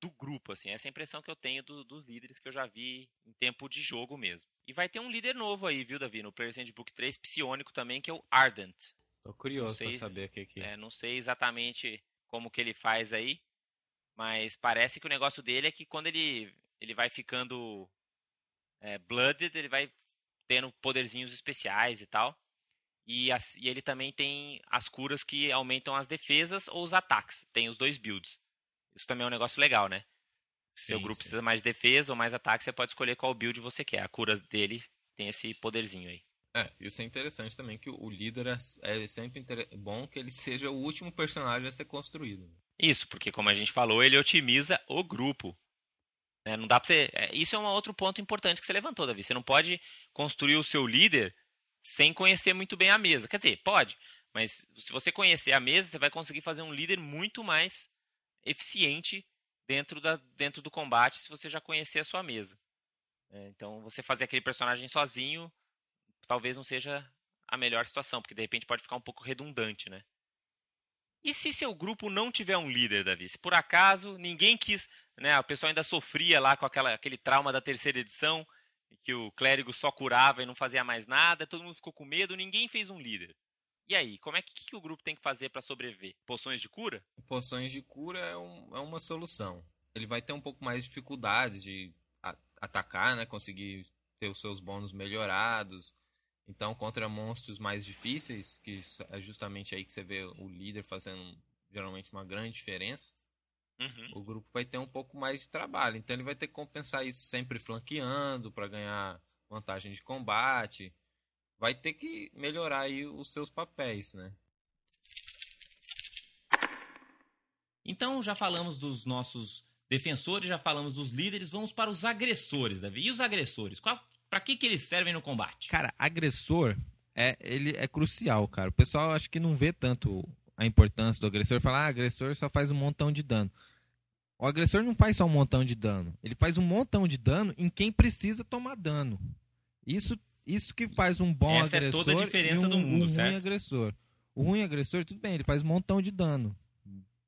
S2: do grupo, assim. Essa é a impressão que eu tenho do, dos líderes que eu já vi em tempo de jogo mesmo. E vai ter um líder novo aí, viu, Davi? No Players Handbook 3, psionico também, que é o Ardent.
S3: Tô curioso sei, pra saber o que que...
S2: É, não sei exatamente como que ele faz aí, mas parece que o negócio dele é que quando ele, ele vai ficando é, blooded, ele vai tendo poderzinhos especiais e tal. E, as, e, ele também tem as curas que aumentam as defesas ou os ataques. Tem os dois builds. Isso também é um negócio legal, né? Se o grupo sim. precisa mais de defesa ou mais ataque, você pode escolher qual build você quer. A cura dele tem esse poderzinho aí.
S3: É, isso é interessante também, que o líder é, é sempre bom que ele [laughs] seja o último personagem a ser construído.
S2: Isso, porque como a gente falou, ele otimiza o grupo. Né? Não dá pra você... É, isso é um outro ponto importante que você levantou, Davi. Você não pode construir o seu líder sem conhecer muito bem a mesa. Quer dizer, pode, mas se você conhecer a mesa, você vai conseguir fazer um líder muito mais eficiente dentro, da, dentro do combate se você já conhecer a sua mesa. É, então, você fazer aquele personagem sozinho talvez não seja a melhor situação, porque de repente pode ficar um pouco redundante, né? E se seu grupo não tiver um líder, Davi? Se por acaso ninguém quis, né, o pessoal ainda sofria lá com aquela, aquele trauma da terceira edição, que o clérigo só curava e não fazia mais nada, todo mundo ficou com medo, ninguém fez um líder. E aí, como é que, que o grupo tem que fazer para sobreviver? Poções de cura?
S3: Poções de cura é, um, é, uma solução. Ele vai ter um pouco mais de dificuldade de a, atacar, né? Conseguir ter os seus bônus melhorados. Então, contra monstros mais difíceis, que é justamente aí que você vê o líder fazendo geralmente uma grande diferença. Uhum. O grupo vai ter um pouco mais de trabalho. Então ele vai ter que compensar isso sempre flanqueando para ganhar vantagem de combate. Vai ter que melhorar aí os seus papéis, né?
S1: Então já falamos dos nossos defensores, já falamos dos líderes, vamos para os agressores, Davi. E os agressores? Para que, que eles servem no combate?
S4: Cara, agressor é, ele é crucial, cara. O pessoal acho que não vê tanto a importância do agressor, falar, ah, agressor só faz um montão de dano. O agressor não faz só um montão de dano, ele faz um montão de dano em quem precisa tomar dano. Isso, isso que faz um bom
S2: Essa
S4: agressor
S2: é toda a diferença
S4: um,
S2: do mundo,
S4: um
S2: certo?
S4: ruim agressor. O ruim agressor, tudo bem, ele faz um montão de dano.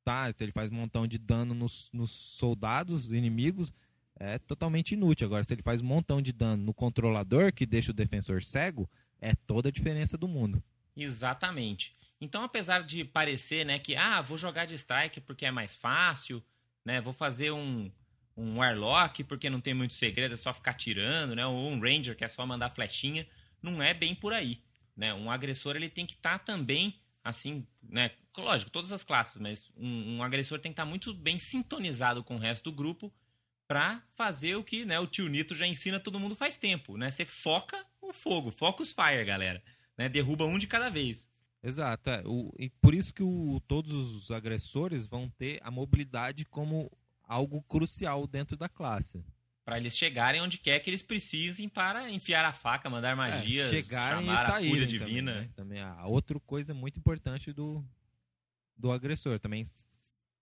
S4: Tá, ele faz um montão de dano nos, nos soldados inimigos, é totalmente inútil. Agora, se ele faz um montão de dano no controlador, que deixa o defensor cego, é toda a diferença do mundo.
S1: Exatamente. Então, apesar de parecer, né, que ah, vou jogar de strike porque é mais fácil, né, vou fazer um um warlock porque não tem muito segredo, é só ficar tirando, né, ou um ranger que é só mandar flechinha, não é bem por aí, né? Um agressor ele tem que estar tá também assim, né, lógico, todas as classes, mas um, um agressor tem que estar tá muito bem sintonizado com o resto do grupo para fazer o que, né, o tio Nito já ensina todo mundo faz tempo, né? Você foca o fogo, foca os fire, galera, né? Derruba um de cada vez.
S4: Exato. É. O, e por isso que o, todos os agressores vão ter a mobilidade como algo crucial dentro da classe.
S1: Para eles chegarem onde quer que eles precisem para enfiar a faca, mandar magias, é, chegarem chamar e saírem a fúria divina.
S4: Também, né? também a outra coisa muito importante do, do agressor também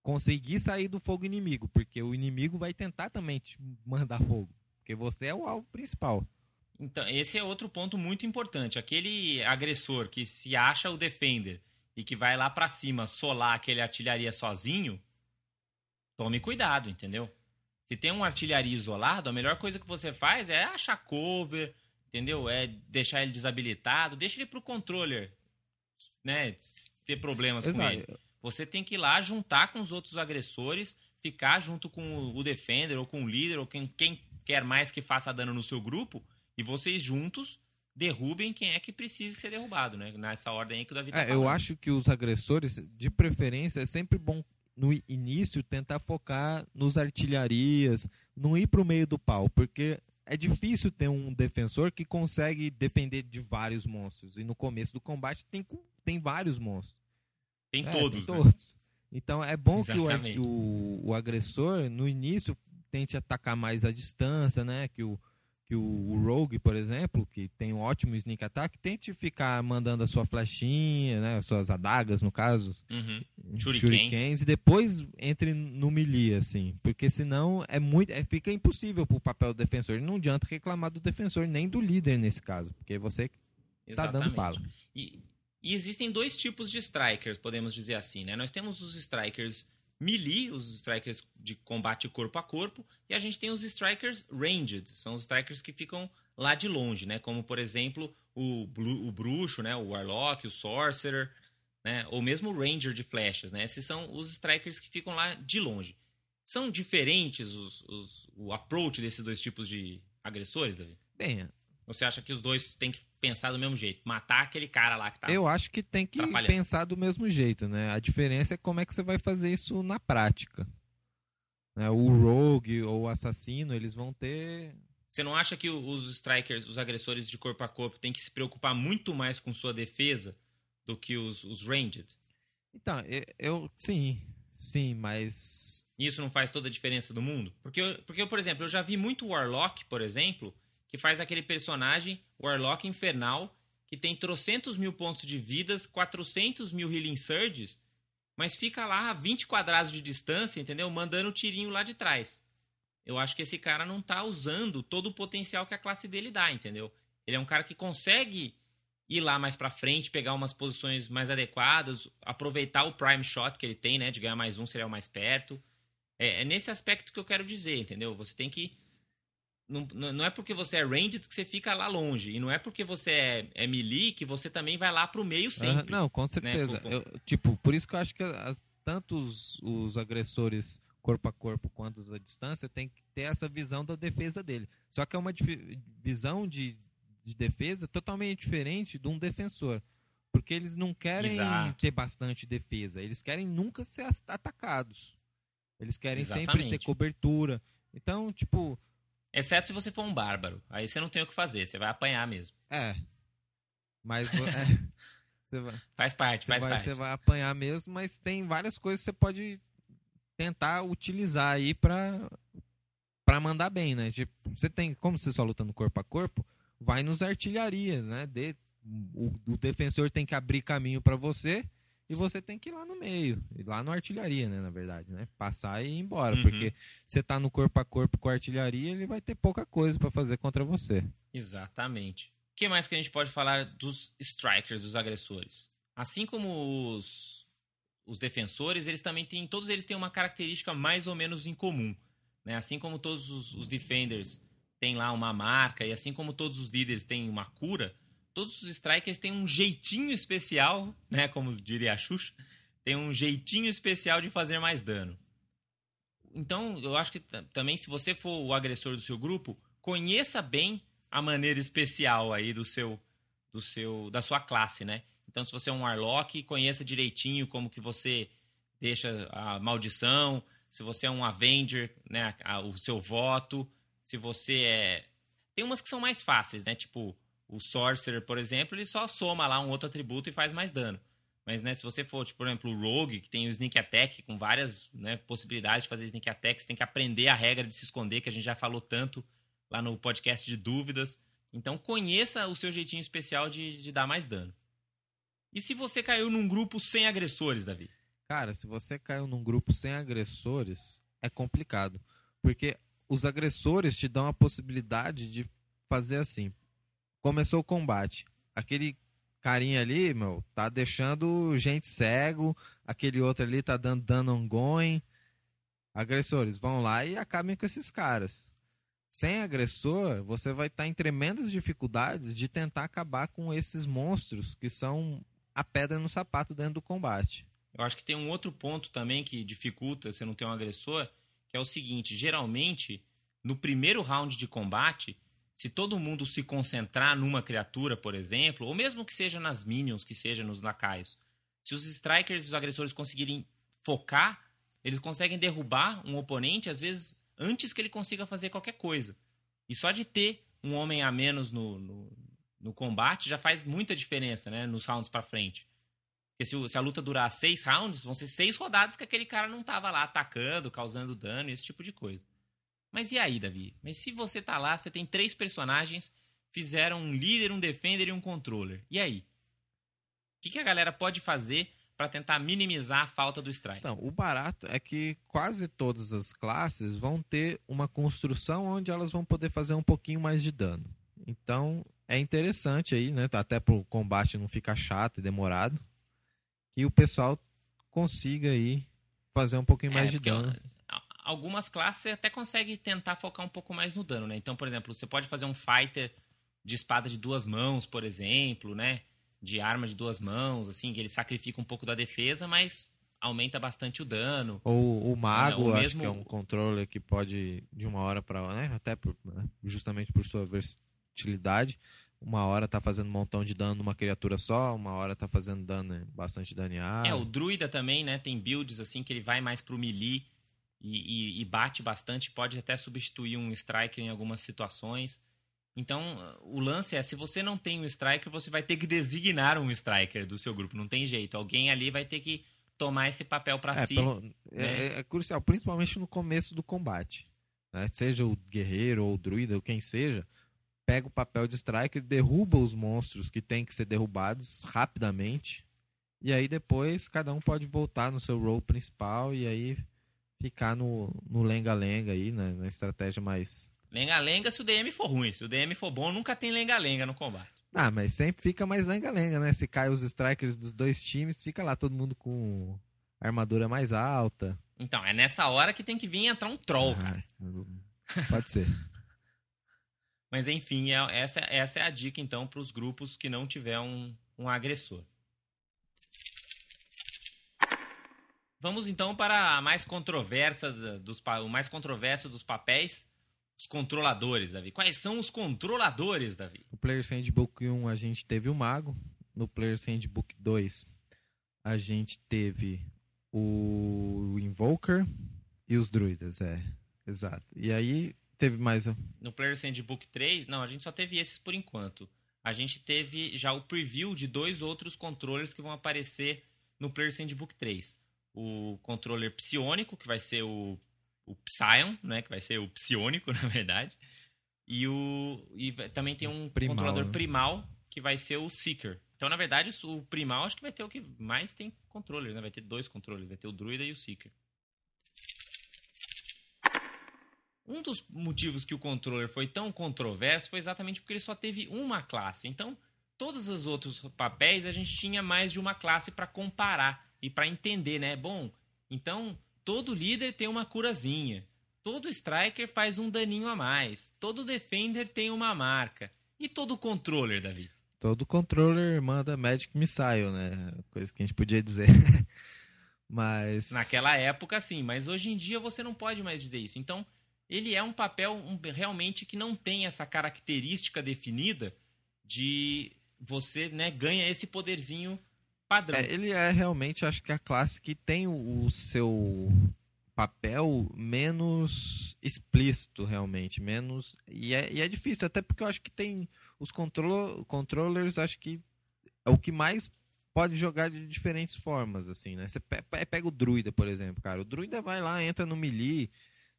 S4: conseguir sair do fogo inimigo, porque o inimigo vai tentar também te mandar fogo, porque você é o alvo principal.
S1: Então, esse é outro ponto muito importante. Aquele agressor que se acha o defender e que vai lá para cima solar aquele artilharia sozinho, tome cuidado, entendeu? Se tem um artilharia isolado, a melhor coisa que você faz é achar cover, entendeu? É deixar ele desabilitado, deixa ele pro controller, né, ter problemas Exato. com ele. Você tem que ir lá juntar com os outros agressores,
S2: ficar junto com o Defender ou com o líder ou quem, quem quer mais que faça dano no seu grupo e vocês juntos derrubem quem é que precise ser derrubado, né? Nessa ordem aí que o Davi tá
S3: É, eu acho que os agressores, de preferência, é sempre bom no início tentar focar nos artilharias, não ir pro meio do pau, porque é difícil ter um defensor que consegue defender de vários monstros. E no começo do combate tem, tem vários monstros.
S2: Tem
S3: É,
S2: todos,
S3: tem
S2: né?
S3: todos. Então é bom que o,
S2: Exatamente.
S3: o, o agressor, no início, tente atacar mais à distância, né? Que o, que o, o Rogue, por exemplo, que tem um ótimo sneak attack, tente ficar mandando a sua flechinha, né? As suas adagas, no caso,
S2: Uhum.
S3: shurikens, e depois entre no melee, assim. Porque senão é muito. É, fica impossível pro papel do defensor. Não adianta reclamar do defensor, nem do líder nesse caso. Porque você tá dando
S2: Exatamente.
S3: bala.
S2: E, e existem dois tipos de strikers, podemos dizer assim, né? Nós temos os strikers melee, os strikers de combate corpo a corpo, e a gente tem os strikers ranged, são os strikers que ficam lá de longe, né? Como, por exemplo, o, o bruxo, né? O warlock, o sorcerer, né? Ou mesmo o ranger de flechas, né? Esses são os strikers que ficam lá de longe. São diferentes os, os- o approach desses dois tipos de agressores, Davi?
S3: Bem,
S2: você acha que os dois têm que pensar do mesmo jeito? Matar aquele cara lá que tá.
S3: Eu acho que tem que pensar do mesmo jeito, né? A diferença é como é que você vai fazer isso na prática. Né? O rogue ou o assassino, eles vão ter...
S2: Você não acha que os strikers, os agressores de corpo a corpo, têm que se preocupar muito mais com sua defesa do que os, os ranged?
S3: Então, eu, eu- sim, sim, mas
S2: isso não faz toda a diferença do mundo? Porque, eu- porque eu, por exemplo, eu já vi muito Warlock, por exemplo, que faz aquele personagem, Warlock Infernal, que tem trocentos mil pontos de vidas, 400 mil healing surges, mas fica lá a 20 quadrados de distância, entendeu? Mandando tirinho lá de trás. Eu acho que esse cara não tá usando todo o potencial que a classe dele dá, entendeu? Ele é um cara que consegue ir lá mais pra frente, pegar umas posições mais adequadas, aproveitar o prime shot que ele tem, né, de ganhar mais um, seria o mais perto. É, é nesse aspecto que eu quero dizer, entendeu? Você tem que. Não, não é porque você é ranged que você fica lá longe. E não é porque você é, é melee que você também vai lá pro meio sempre.
S3: Aham, não, com certeza.
S2: Com-
S3: Eu- tipo, por isso que eu acho que as- tanto os, os agressores corpo a corpo quanto à distância tem que ter essa visão da defesa dele. Só que é uma visão de, de defesa totalmente diferente de um defensor. Porque eles não querem
S2: Exato.
S3: ter bastante defesa, eles querem nunca ser atacados. Eles querem sempre ter
S2: Exatamente.
S3: cobertura. Então, tipo,
S2: Exceto se você for um bárbaro. Aí você não tem o que fazer, você vai apanhar mesmo.
S3: é. Mas [laughs] é, você vai,
S2: Faz parte, faz
S3: vai,
S2: parte.
S3: você vai apanhar mesmo, mas tem várias coisas que você pode tentar utilizar aí pra, pra mandar bem, né? Tipo, você tem, como você só luta no corpo a corpo, vai nos artilharias, né? De, o, o defensor tem que abrir caminho pra você e você tem que ir lá no meio, lá no artilharia, né? Na verdade, né? Passar e ir embora,
S2: Uhum.
S3: porque você tá no corpo a corpo com a artilharia, ele vai ter pouca coisa pra fazer contra você.
S2: Exatamente. O que mais que a gente pode falar dos strikers, dos agressores? Assim como os, os defensores, eles também têm. Todos eles têm uma característica mais ou menos em comum. Né? Assim como todos os, os defenders têm lá uma marca, e assim como todos os líderes têm uma cura, todos os strikers têm um jeitinho especial, né? Como diria a Xuxa, tem um jeitinho especial de fazer mais dano. Então, eu acho que também, se você for o agressor do seu grupo, conheça bem a maneira especial aí do seu, do seu, da sua classe, né? Então, se você é um Warlock, conheça direitinho como que você deixa a maldição. Se você é um Avenger, né? o seu voto. Se você é. Tem umas que são mais fáceis, né? Tipo, o Sorcerer, por exemplo, ele só soma lá um outro atributo e faz mais dano. Mas, né, se você for, tipo, por exemplo, o Rogue, que tem o Sneak Attack, com várias né, possibilidades de fazer Sneak Attack, você tem que aprender a regra de se esconder, que a gente já falou tanto lá no podcast de dúvidas. Então, conheça o seu jeitinho especial de, de dar mais dano. E se você caiu num grupo sem agressores, Davi?
S3: Cara, se você caiu num grupo sem agressores, é complicado. Porque os agressores te dão a possibilidade de fazer assim. Começou o combate. Aquele carinha ali, meu, tá deixando gente cego. Aquele outro ali tá dando dano ongoing. Agressores, vão lá e acabem com esses caras. Sem agressor, você vai estar em tremendas dificuldades de tentar acabar com esses monstros que são a pedra no sapato dentro do combate.
S2: Eu acho que tem um outro ponto também que dificulta você não ter um agressor, que é o seguinte: geralmente, no primeiro round de combate, se todo mundo se concentrar numa criatura, por exemplo, ou mesmo que seja nas minions, que seja nos lacaios, se os strikers e os agressores conseguirem focar, eles conseguem derrubar um oponente, às vezes, antes que ele consiga fazer qualquer coisa. E só de ter um homem a menos no, no, no combate já faz muita diferença, né? Nos rounds para frente. Porque se, se, a luta durar seis rounds, vão ser seis rodadas que aquele cara não tava lá atacando, causando dano, esse tipo de coisa. Mas e aí, Davi? Mas se você tá lá, você tem três personagens, fizeram um líder, um defender e um controller. E aí? O que, que a galera pode fazer para tentar minimizar a falta do strike?
S3: Então, o barato é que quase todas as classes vão ter uma construção onde elas vão poder fazer um pouquinho mais de dano. Então, é interessante aí, né? Até pro combate não ficar chato e demorado. Que o pessoal consiga aí fazer um pouquinho mais
S2: é,
S3: de dano.
S2: Algumas classes você até consegue tentar focar um pouco mais no dano, né? Então, por exemplo, você pode fazer um fighter de espada de duas mãos, por exemplo, né? De arma de duas mãos, assim, que ele sacrifica um pouco da defesa, mas aumenta bastante o dano.
S3: Ou o mago, é, acho mesmo... que é um controller que pode de uma hora para, né? Até por, né? justamente por sua versatilidade, uma hora tá fazendo um montão de dano numa criatura só, uma hora tá fazendo dano, bastante dano
S2: É, o druida também, né? Tem builds assim que ele vai mais pro melee e, e, e bate bastante, pode até substituir um striker em algumas situações. Então, o lance é, se você não tem um striker, você vai ter que designar um striker do seu grupo. Não tem jeito. Alguém ali vai ter que tomar esse papel para
S3: é,
S2: si.
S3: Pelo, né? é, é, crucial, principalmente no começo do combate. Né? Seja o guerreiro ou o druida, ou quem seja, pega o papel de striker, derruba os monstros que tem que ser derrubados rapidamente. E aí depois cada um pode voltar no seu role principal e aí ficar no lenga-lenga aí, né? na estratégia mais.
S2: Lenga-lenga se o DM for ruim. Se o DM for bom, nunca tem lenga-lenga no combate.
S3: Ah, mas sempre fica mais lenga-lenga, né? Se cai os strikers dos dois times, fica lá todo mundo com armadura mais alta.
S2: Então, é nessa hora que tem que vir entrar um troll, ah, cara.
S3: Pode ser. [laughs]
S2: Mas enfim, é, essa, essa é a dica então para os grupos que não tiver um, um agressor. Vamos então para a mais controversa dos o mais controverso dos papéis, os controladores, Davi. Quais são os controladores, Davi?
S3: No Players Handbook 1 a gente teve o mago, no Players Handbook 2 a gente teve o Invoker e os druidas, é. Exato. E aí Teve mais.
S2: No Players Handbook 3, não, a gente só teve esses por enquanto. A gente teve já o preview de dois outros controllers que vão aparecer no Players Handbook 3. O controller psionico, que vai ser o, o Psion, né? Que vai ser o psionico, [laughs] na verdade. E, o, e também tem um primal, controlador né? primal, que vai ser o Seeker. Então, na verdade, o primal acho que vai ter o que mais tem controllers, né? Vai ter dois controllers, vai ter o Druida e o Seeker. Um dos motivos que o controller foi tão controverso foi exatamente porque ele só teve uma classe. Então, todos os outros papéis a gente tinha mais de uma classe para comparar e para entender, né? Bom, então todo líder tem uma curazinha, todo striker faz um daninho a mais, todo defender tem uma marca e todo controller, Davi.
S3: Todo controller manda Magic Missile, né? Coisa que a gente podia dizer. [laughs] mas
S2: naquela época sim, mas hoje em dia você não pode mais dizer isso. Então ele é um papel um, realmente que não tem essa característica definida de você né, ganha esse poderzinho padrão.
S3: É, ele é realmente, acho que a classe que tem o, o seu papel menos explícito realmente, menos e é, e é difícil até porque eu acho que tem os control, controllers, acho que é o que mais pode jogar de diferentes formas assim, né? Você pega o druida, por exemplo, cara, o druida vai lá, entra no melee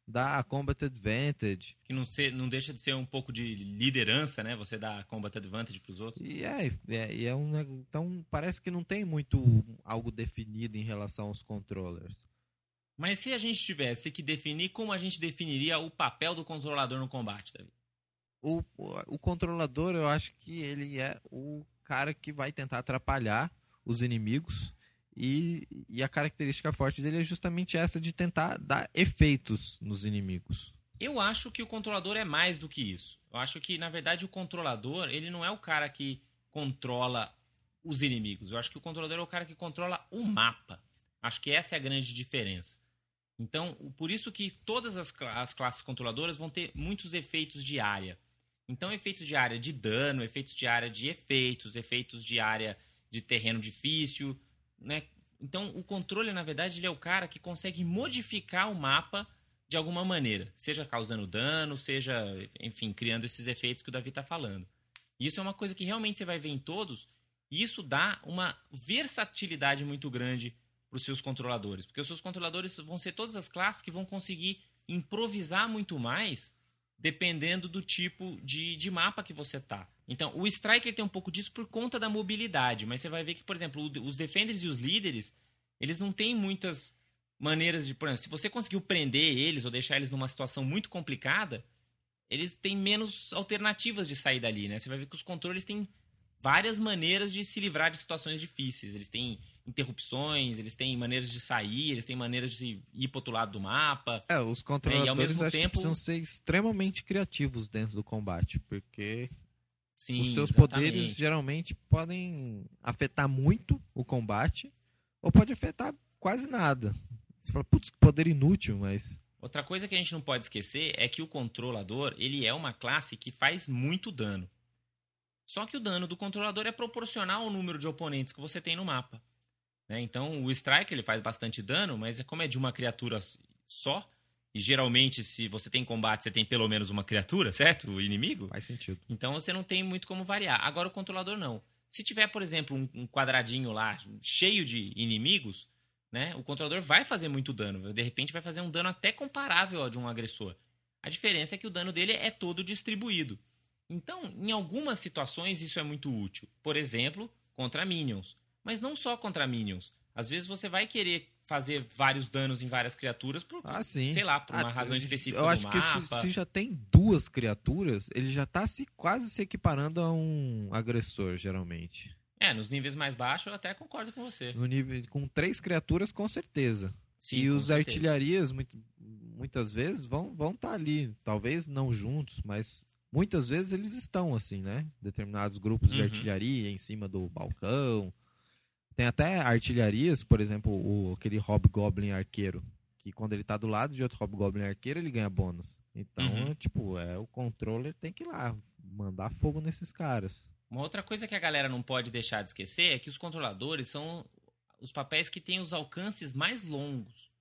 S3: dá a combat advantage.
S2: Que não, ser, não deixa de ser um pouco de liderança, né? Você dá a combat advantage para os outros.
S3: E é, é, e é um, então parece que não tem muito algo definido em relação aos controllers.
S2: Mas se a gente tivesse que definir, como a gente definiria o papel do controlador no combate, David?
S3: O, o, o controlador, eu acho que ele é o cara que vai tentar atrapalhar os inimigos e, e, a característica forte dele é justamente essa de tentar dar efeitos nos inimigos.
S2: Eu acho que o controlador é mais do que isso. Eu acho que, na verdade, o controlador, ele não é o cara que controla os inimigos. Eu acho que o controlador é o cara que controla o mapa. Acho que essa é a grande diferença. Então, por isso que todas as, as classes controladoras vão ter muitos efeitos de área. Então, efeitos de área de dano, efeitos de área de efeitos, efeitos de área de terreno difícil, né? Então, o controle, na verdade, ele é o cara que consegue modificar o mapa de alguma maneira, seja causando dano, seja, enfim, criando esses efeitos que o Davi está falando. Isso é uma coisa que realmente você vai ver em todos, e isso dá uma versatilidade muito grande para os seus controladores, porque os seus controladores vão ser todas as classes que vão conseguir improvisar muito mais dependendo do tipo de, de mapa que você tá. Então, o Striker tem um pouco disso por conta da mobilidade, mas você vai ver que, por exemplo, os Defenders e os líderes, eles não têm muitas maneiras de. Por exemplo, se você conseguiu prender eles ou deixar eles numa situação muito complicada, eles têm menos alternativas de sair dali, né? Você vai ver que os controles têm várias maneiras de se livrar de situações difíceis. Eles têm interrupções, eles têm maneiras de sair, eles têm maneiras de ir para outro lado do mapa.
S3: É, os controladores né? ao mesmo tempo... precisam ser extremamente criativos dentro do combate, porque Sim, os seus exatamente. poderes geralmente podem afetar muito o combate ou pode afetar quase nada. Você fala, putz, poder inútil, mas...
S2: Outra coisa que a gente não pode esquecer é que o controlador, ele é uma classe que faz muito dano. Só que o dano do controlador é proporcional ao número de oponentes que você tem no mapa. Né? Então, o Strike ele faz bastante dano, mas é como é de uma criatura só, e geralmente, se você tem combate, você tem pelo menos uma criatura, certo? O inimigo.
S3: Faz sentido.
S2: Então você não tem muito como variar. Agora o controlador não. Se tiver, por exemplo, um, quadradinho lá cheio de inimigos, né? O controlador vai fazer muito dano. De repente vai fazer um dano até comparável ao de um agressor. A diferença é que o dano dele é todo distribuído. Então, em algumas situações isso é muito útil. Por exemplo, contra minions. Mas não só contra minions. Às vezes você vai querer fazer vários danos em várias criaturas por,
S3: ah, sim.
S2: sei lá, por uma ah, razão específica
S3: Eu acho que se, se, já tem duas criaturas, ele já está se, quase se equiparando a um agressor, geralmente.
S2: É, nos níveis mais baixos eu até concordo com você.
S3: No nível, com três criaturas, com certeza. Sim, e os certeza. artilharias, muito, muitas vezes, vão estar vão tá ali. Talvez não juntos, mas muitas vezes eles estão assim, né? Determinados grupos uhum. de artilharia em cima do balcão tem até artilharias, por exemplo, o, aquele Hobgoblin arqueiro, que quando ele tá do lado de outro Hobgoblin arqueiro, ele ganha bônus. Então, uhum. tipo, é, o controller tem que ir lá, mandar fogo nesses caras.
S2: Uma outra coisa que a galera não pode deixar de esquecer é que os controladores são os papéis que têm os alcances mais longos.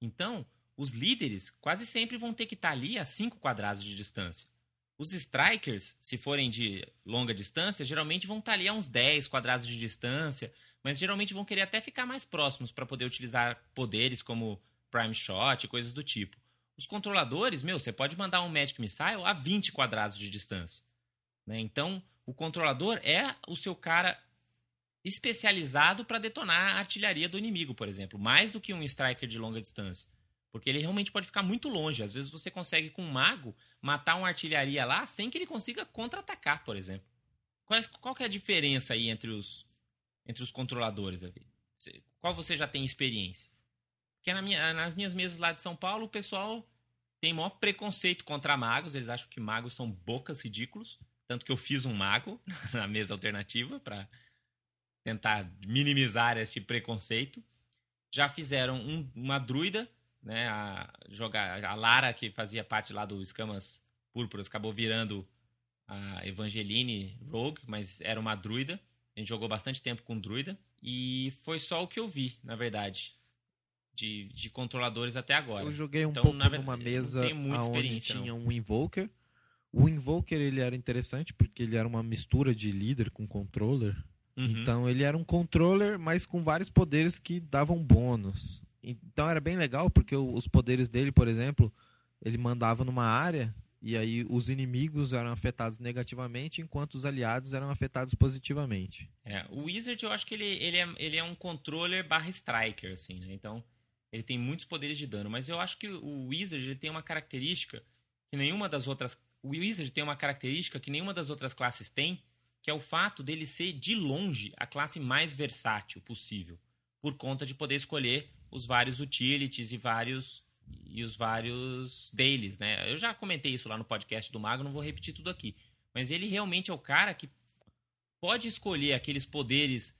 S2: Então, os líderes quase sempre vão ter que estar tá ali a 5 quadrados de distância. Os strikers, se forem de longa distância, geralmente vão estar tá ali a uns 10 quadrados de distância mas geralmente vão querer até ficar mais próximos para poder utilizar poderes como Prime Shot e coisas do tipo. Os controladores, meu, você pode mandar um Magic Missile a 20 quadrados de distância. Né? Então, o controlador é o seu cara especializado para detonar a artilharia do inimigo, por exemplo, mais do que um striker de longa distância. Porque ele realmente pode ficar muito longe. Às vezes você consegue, com um mago, matar uma artilharia lá sem que ele consiga contra-atacar, por exemplo. Qual, qual é a diferença aí entre os, entre os controladores, Davi? Qual você já tem experiência? Porque na minha, nas minhas mesas lá de São Paulo, o pessoal tem maior preconceito contra magos. Eles acham que magos são bocas ridículos. Tanto que eu fiz um mago [laughs] na mesa alternativa para tentar minimizar esse preconceito. Já fizeram um, uma druida, né? A, jogar, a Lara, que fazia parte lá do Escamas Púrpuras, acabou virando a Evangeline Rogue, mas era uma druida. A gente jogou bastante tempo com Druida. E foi só o que eu vi, na verdade. De, de controladores até agora.
S3: Eu joguei um então, pouco verdade, numa mesa onde tinha um Invoker. O Invoker ele era interessante porque ele era uma mistura de líder com controller. Uhum. Então ele era um controller, mas com vários poderes que davam bônus. Então era bem legal porque os poderes dele, por exemplo, ele mandava numa área e aí os inimigos eram afetados negativamente, enquanto os aliados eram afetados positivamente.
S2: É, o Wizard eu acho que ele, ele, é, ele é um controller barra striker, assim, né? Então, ele tem muitos poderes de dano, mas eu acho que o Wizard ele tem uma característica que nenhuma das outras... O Wizard tem uma característica que nenhuma das outras classes tem, que é o fato dele ser, de longe, a classe mais versátil possível, por conta de poder escolher os vários utilities e vários e os vários deles, né? Eu já comentei isso lá no podcast do Mago, não vou repetir tudo aqui. Mas ele realmente é o cara que pode escolher aqueles poderes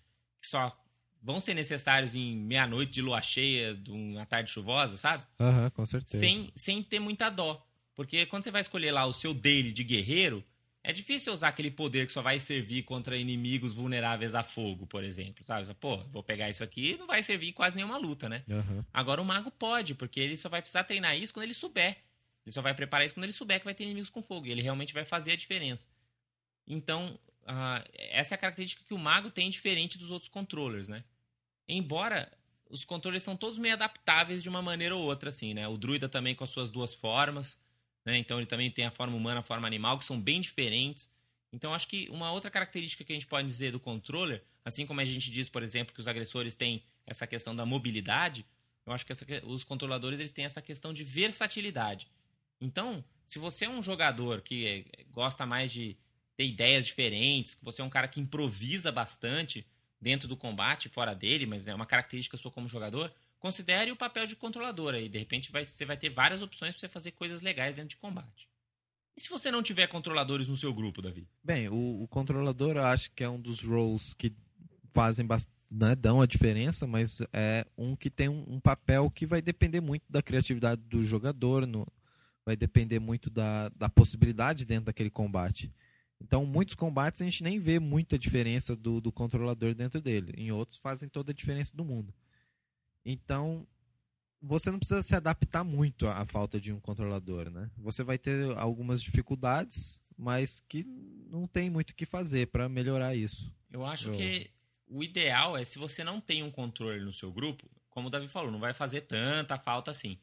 S2: que só vão ser necessários em meia-noite de lua cheia, de uma tarde chuvosa, sabe?
S3: Aham, com certeza.
S2: Sem, sem ter muita dó. Porque quando você vai escolher lá o seu daily de guerreiro, é difícil usar aquele poder que só vai servir contra inimigos vulneráveis a fogo, por exemplo. Sabe? Pô, vou pegar isso aqui e não vai servir em quase nenhuma luta, né?
S3: Aham.
S2: Agora o mago pode, porque ele só vai precisar treinar isso quando ele souber. Ele só vai preparar isso quando ele souber que vai ter inimigos com fogo. E ele realmente vai fazer a diferença. Então, ah, essa é a característica que o mago tem diferente dos outros controllers, né? Embora os controles são todos meio adaptáveis de uma maneira ou outra, assim, né? O druida também com as suas duas formas, né? Então ele também tem a forma humana, a forma animal, que são bem diferentes. Então acho que uma outra característica que a gente pode dizer do controller, assim como a gente diz, por exemplo, que os agressores têm essa questão da mobilidade, eu acho que essa os controladores eles têm essa questão de versatilidade. Então, se você é um jogador que eh, gosta mais de ter ideias diferentes, que você é um cara que improvisa bastante dentro do combate, fora dele, mas é uma característica sua como jogador, considere o papel de controlador aí. De repente vai- você vai ter várias opções para você fazer coisas legais dentro de combate. E se você não tiver controladores no seu grupo, Davi?
S3: Bem, o, o controlador eu acho que é um dos roles que fazem bastante. Né, dão a diferença, mas é um que tem um, um papel que vai depender muito da criatividade do jogador, no- vai depender muito da, da possibilidade dentro daquele combate. Então, muitos combates a gente nem vê muita diferença do, do controlador dentro dele. Em outros, fazem toda a diferença do mundo. Então, você não precisa se adaptar muito à, falta de um controlador, né? Você vai ter algumas dificuldades, mas que não tem muito o que fazer para melhorar isso.
S2: Eu acho
S3: Eu-
S2: que o ideal é se você não tem um controle no seu grupo, como o Davi falou, não vai fazer tanta falta assim.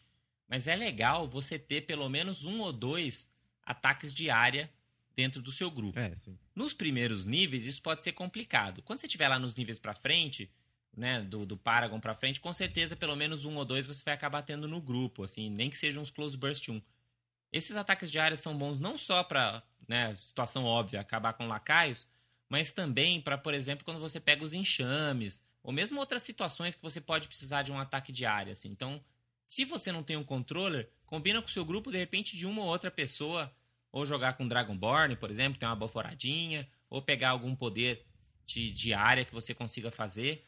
S2: Mas é legal você ter pelo menos um ou dois ataques de área dentro do seu grupo.
S3: É.
S2: Nos primeiros níveis, isso pode ser complicado. Quando você estiver lá nos níveis pra frente, né, do, do Paragon pra frente, com certeza pelo menos um ou dois você vai acabar tendo no grupo, assim, nem que sejam uns Close Burst 1. Esses ataques de área são bons não só pra, né, situação óbvia, acabar com lacaios, mas também pra, por exemplo, quando você pega os enxames, ou mesmo outras situações que você pode precisar de um ataque de área, assim. Então, se você não tem um controller, combina com o seu grupo, de repente, de uma ou outra pessoa ou jogar com Dragonborn, por exemplo, tem uma baforadinha, ou pegar algum poder de, de área que você consiga fazer,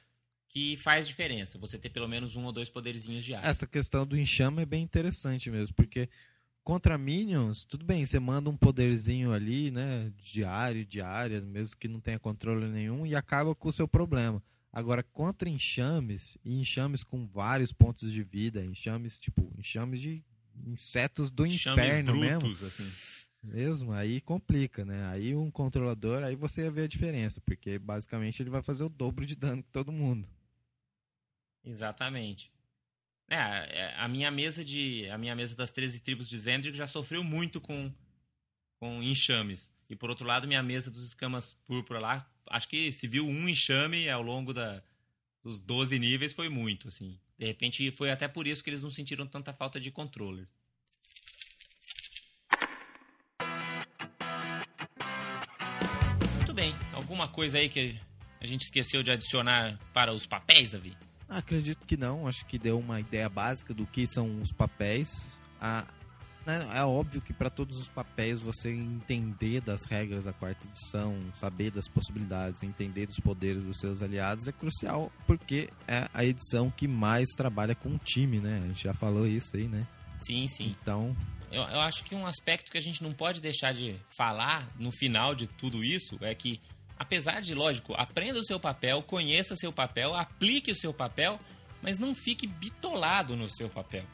S2: que faz diferença. Você ter pelo menos um ou dois poderzinhos de área.
S3: Essa questão do enxame é bem interessante mesmo, porque contra minions, tudo bem, você manda um poderzinho ali, né, diário, diária, mesmo que não tenha controle nenhum, e acaba com o seu problema. Agora, contra enxames, e enxames com vários pontos de vida, enxames, tipo, enxames de insetos do inferno mesmo,
S2: assim.
S3: mesmo, aí complica, né? Aí um controlador, aí você ia ver a diferença, porque basicamente ele vai fazer o dobro de dano que todo mundo.
S2: Exatamente. É, é, a minha mesa de a minha mesa das 13 tribos de Zendrick já sofreu muito com com enxames. E por outro lado, minha mesa dos escamas púrpura lá, acho que se viu um enxame ao longo da, dos 12 níveis foi muito, assim. De repente foi até por isso que eles não sentiram tanta falta de controllers. Muito bem. Alguma coisa aí que a gente esqueceu de adicionar para os papéis, Davi?
S3: Acredito que não, acho que deu uma ideia básica do que são os papéis. Né, é óbvio que para todos os papéis você entender das regras da quarta edição, saber das possibilidades, entender dos poderes dos seus aliados é crucial, porque é a edição que mais trabalha com o time, né? A gente já falou isso aí, né?
S2: Sim, sim.
S3: Então,
S2: Eu, eu acho que um aspecto que a gente não pode deixar de falar no final de tudo isso é que, apesar de, lógico, aprenda o seu papel, conheça seu papel, aplique o seu papel, mas não fique bitolado no seu papel,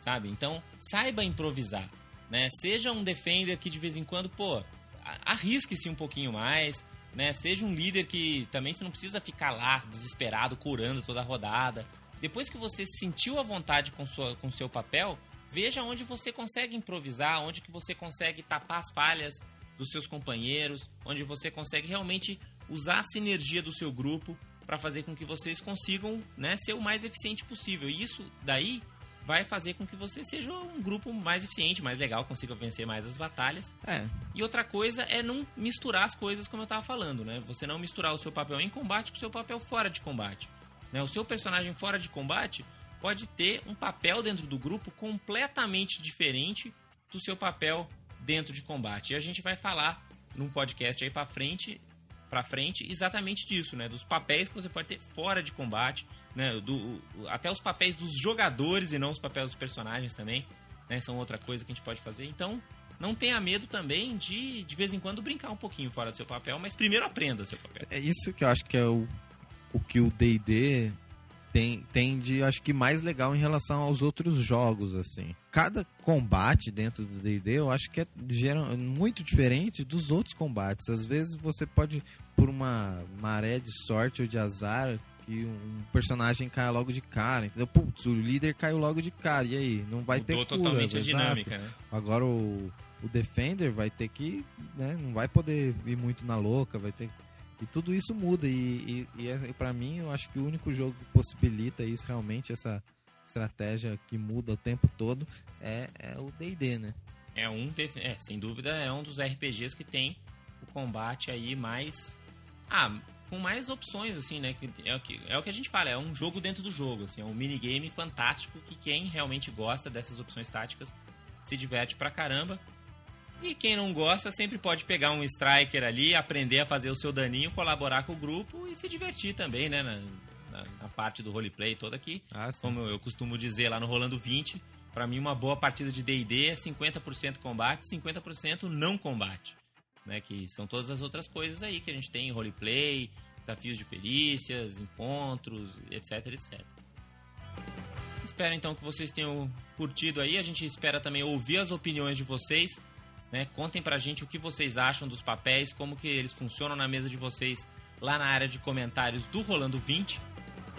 S2: sabe? Então, saiba improvisar, né? Seja um defender que de vez em quando, pô, a- arrisque-se um pouquinho mais, né? Seja um líder que também você não precisa ficar lá desesperado, curando toda a rodada. Depois que você se sentiu à vontade com sua com seu papel, veja onde você consegue improvisar, onde que você consegue tapar as falhas dos seus companheiros, onde você consegue realmente usar a sinergia do seu grupo para fazer com que vocês consigam né, ser o mais eficiente possível. E isso daí vai fazer com que você seja um grupo mais eficiente, mais legal, consiga vencer mais as batalhas.
S3: é,
S2: E outra coisa é não misturar as coisas como eu tava falando, né? Você não misturar o seu papel em combate com o seu papel fora de combate. Né? O seu personagem fora de combate pode ter um papel dentro do grupo completamente diferente do seu papel dentro de combate. E a gente vai falar num podcast aí pra frente pra frente exatamente disso, né? Dos papéis que você pode ter fora de combate, né? Do, até os papéis dos jogadores e não os papéis dos personagens também, né? São outra coisa que a gente pode fazer. Então, não tenha medo também de, de vez em quando, brincar um pouquinho fora do seu papel, mas primeiro aprenda seu papel.
S3: É isso que eu acho que é o, o que o D&D tem, tem de, acho que, mais legal em relação aos outros jogos, assim. Cada combate dentro do D&D, eu acho que é geral, muito diferente dos outros combates. Às vezes você pode, por uma maré de sorte ou de azar, que um personagem caia logo de cara, entendeu? Putz, o líder caiu logo de cara, e aí? Não vai
S2: Mudou
S3: ter cura,
S2: totalmente a
S3: exato.
S2: dinâmica, né?
S3: Agora o, o Defender vai ter que, né, não vai poder ir muito na louca, vai ter e tudo isso muda e, e, e é, para mim eu acho que o único jogo que possibilita isso realmente essa estratégia que muda o tempo todo é, é o D&D, né?
S2: É um, é, sem dúvida, é um dos RPGs que tem o combate aí mais. Ah, com mais opções, assim, né? Que é, o que, é o que a gente fala, é um jogo dentro do jogo, assim, é um minigame fantástico que quem realmente gosta dessas opções táticas se diverte pra caramba. E quem não gosta sempre pode pegar um striker ali, aprender a fazer o seu daninho, colaborar com o grupo e se divertir também, né? Na, na- na parte do roleplay toda aqui.
S3: Ah.
S2: Como eu costumo dizer lá no Rolando 20, pra mim uma boa partida de D&D é 50% combate, 50% não combate, né? Que são todas as outras coisas aí que a gente tem, roleplay, desafios de perícias, encontros, etc, etc. Espero então que vocês tenham curtido aí, a gente espera também ouvir as opiniões de vocês, né? Contem pra gente o que vocês acham dos papéis, como que eles funcionam na mesa de vocês lá na área de comentários do Rolando 20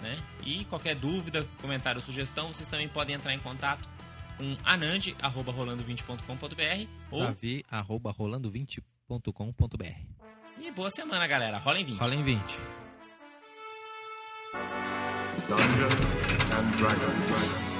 S2: né? E qualquer dúvida, comentário, sugestão, vocês também podem entrar em contato com anand@rolando20.com.br ou
S3: Davi, arroba rolando20.com.br
S2: e boa semana, galera. Rola em 20.
S3: Rola em 20.
S5: Dungeons and Dragons.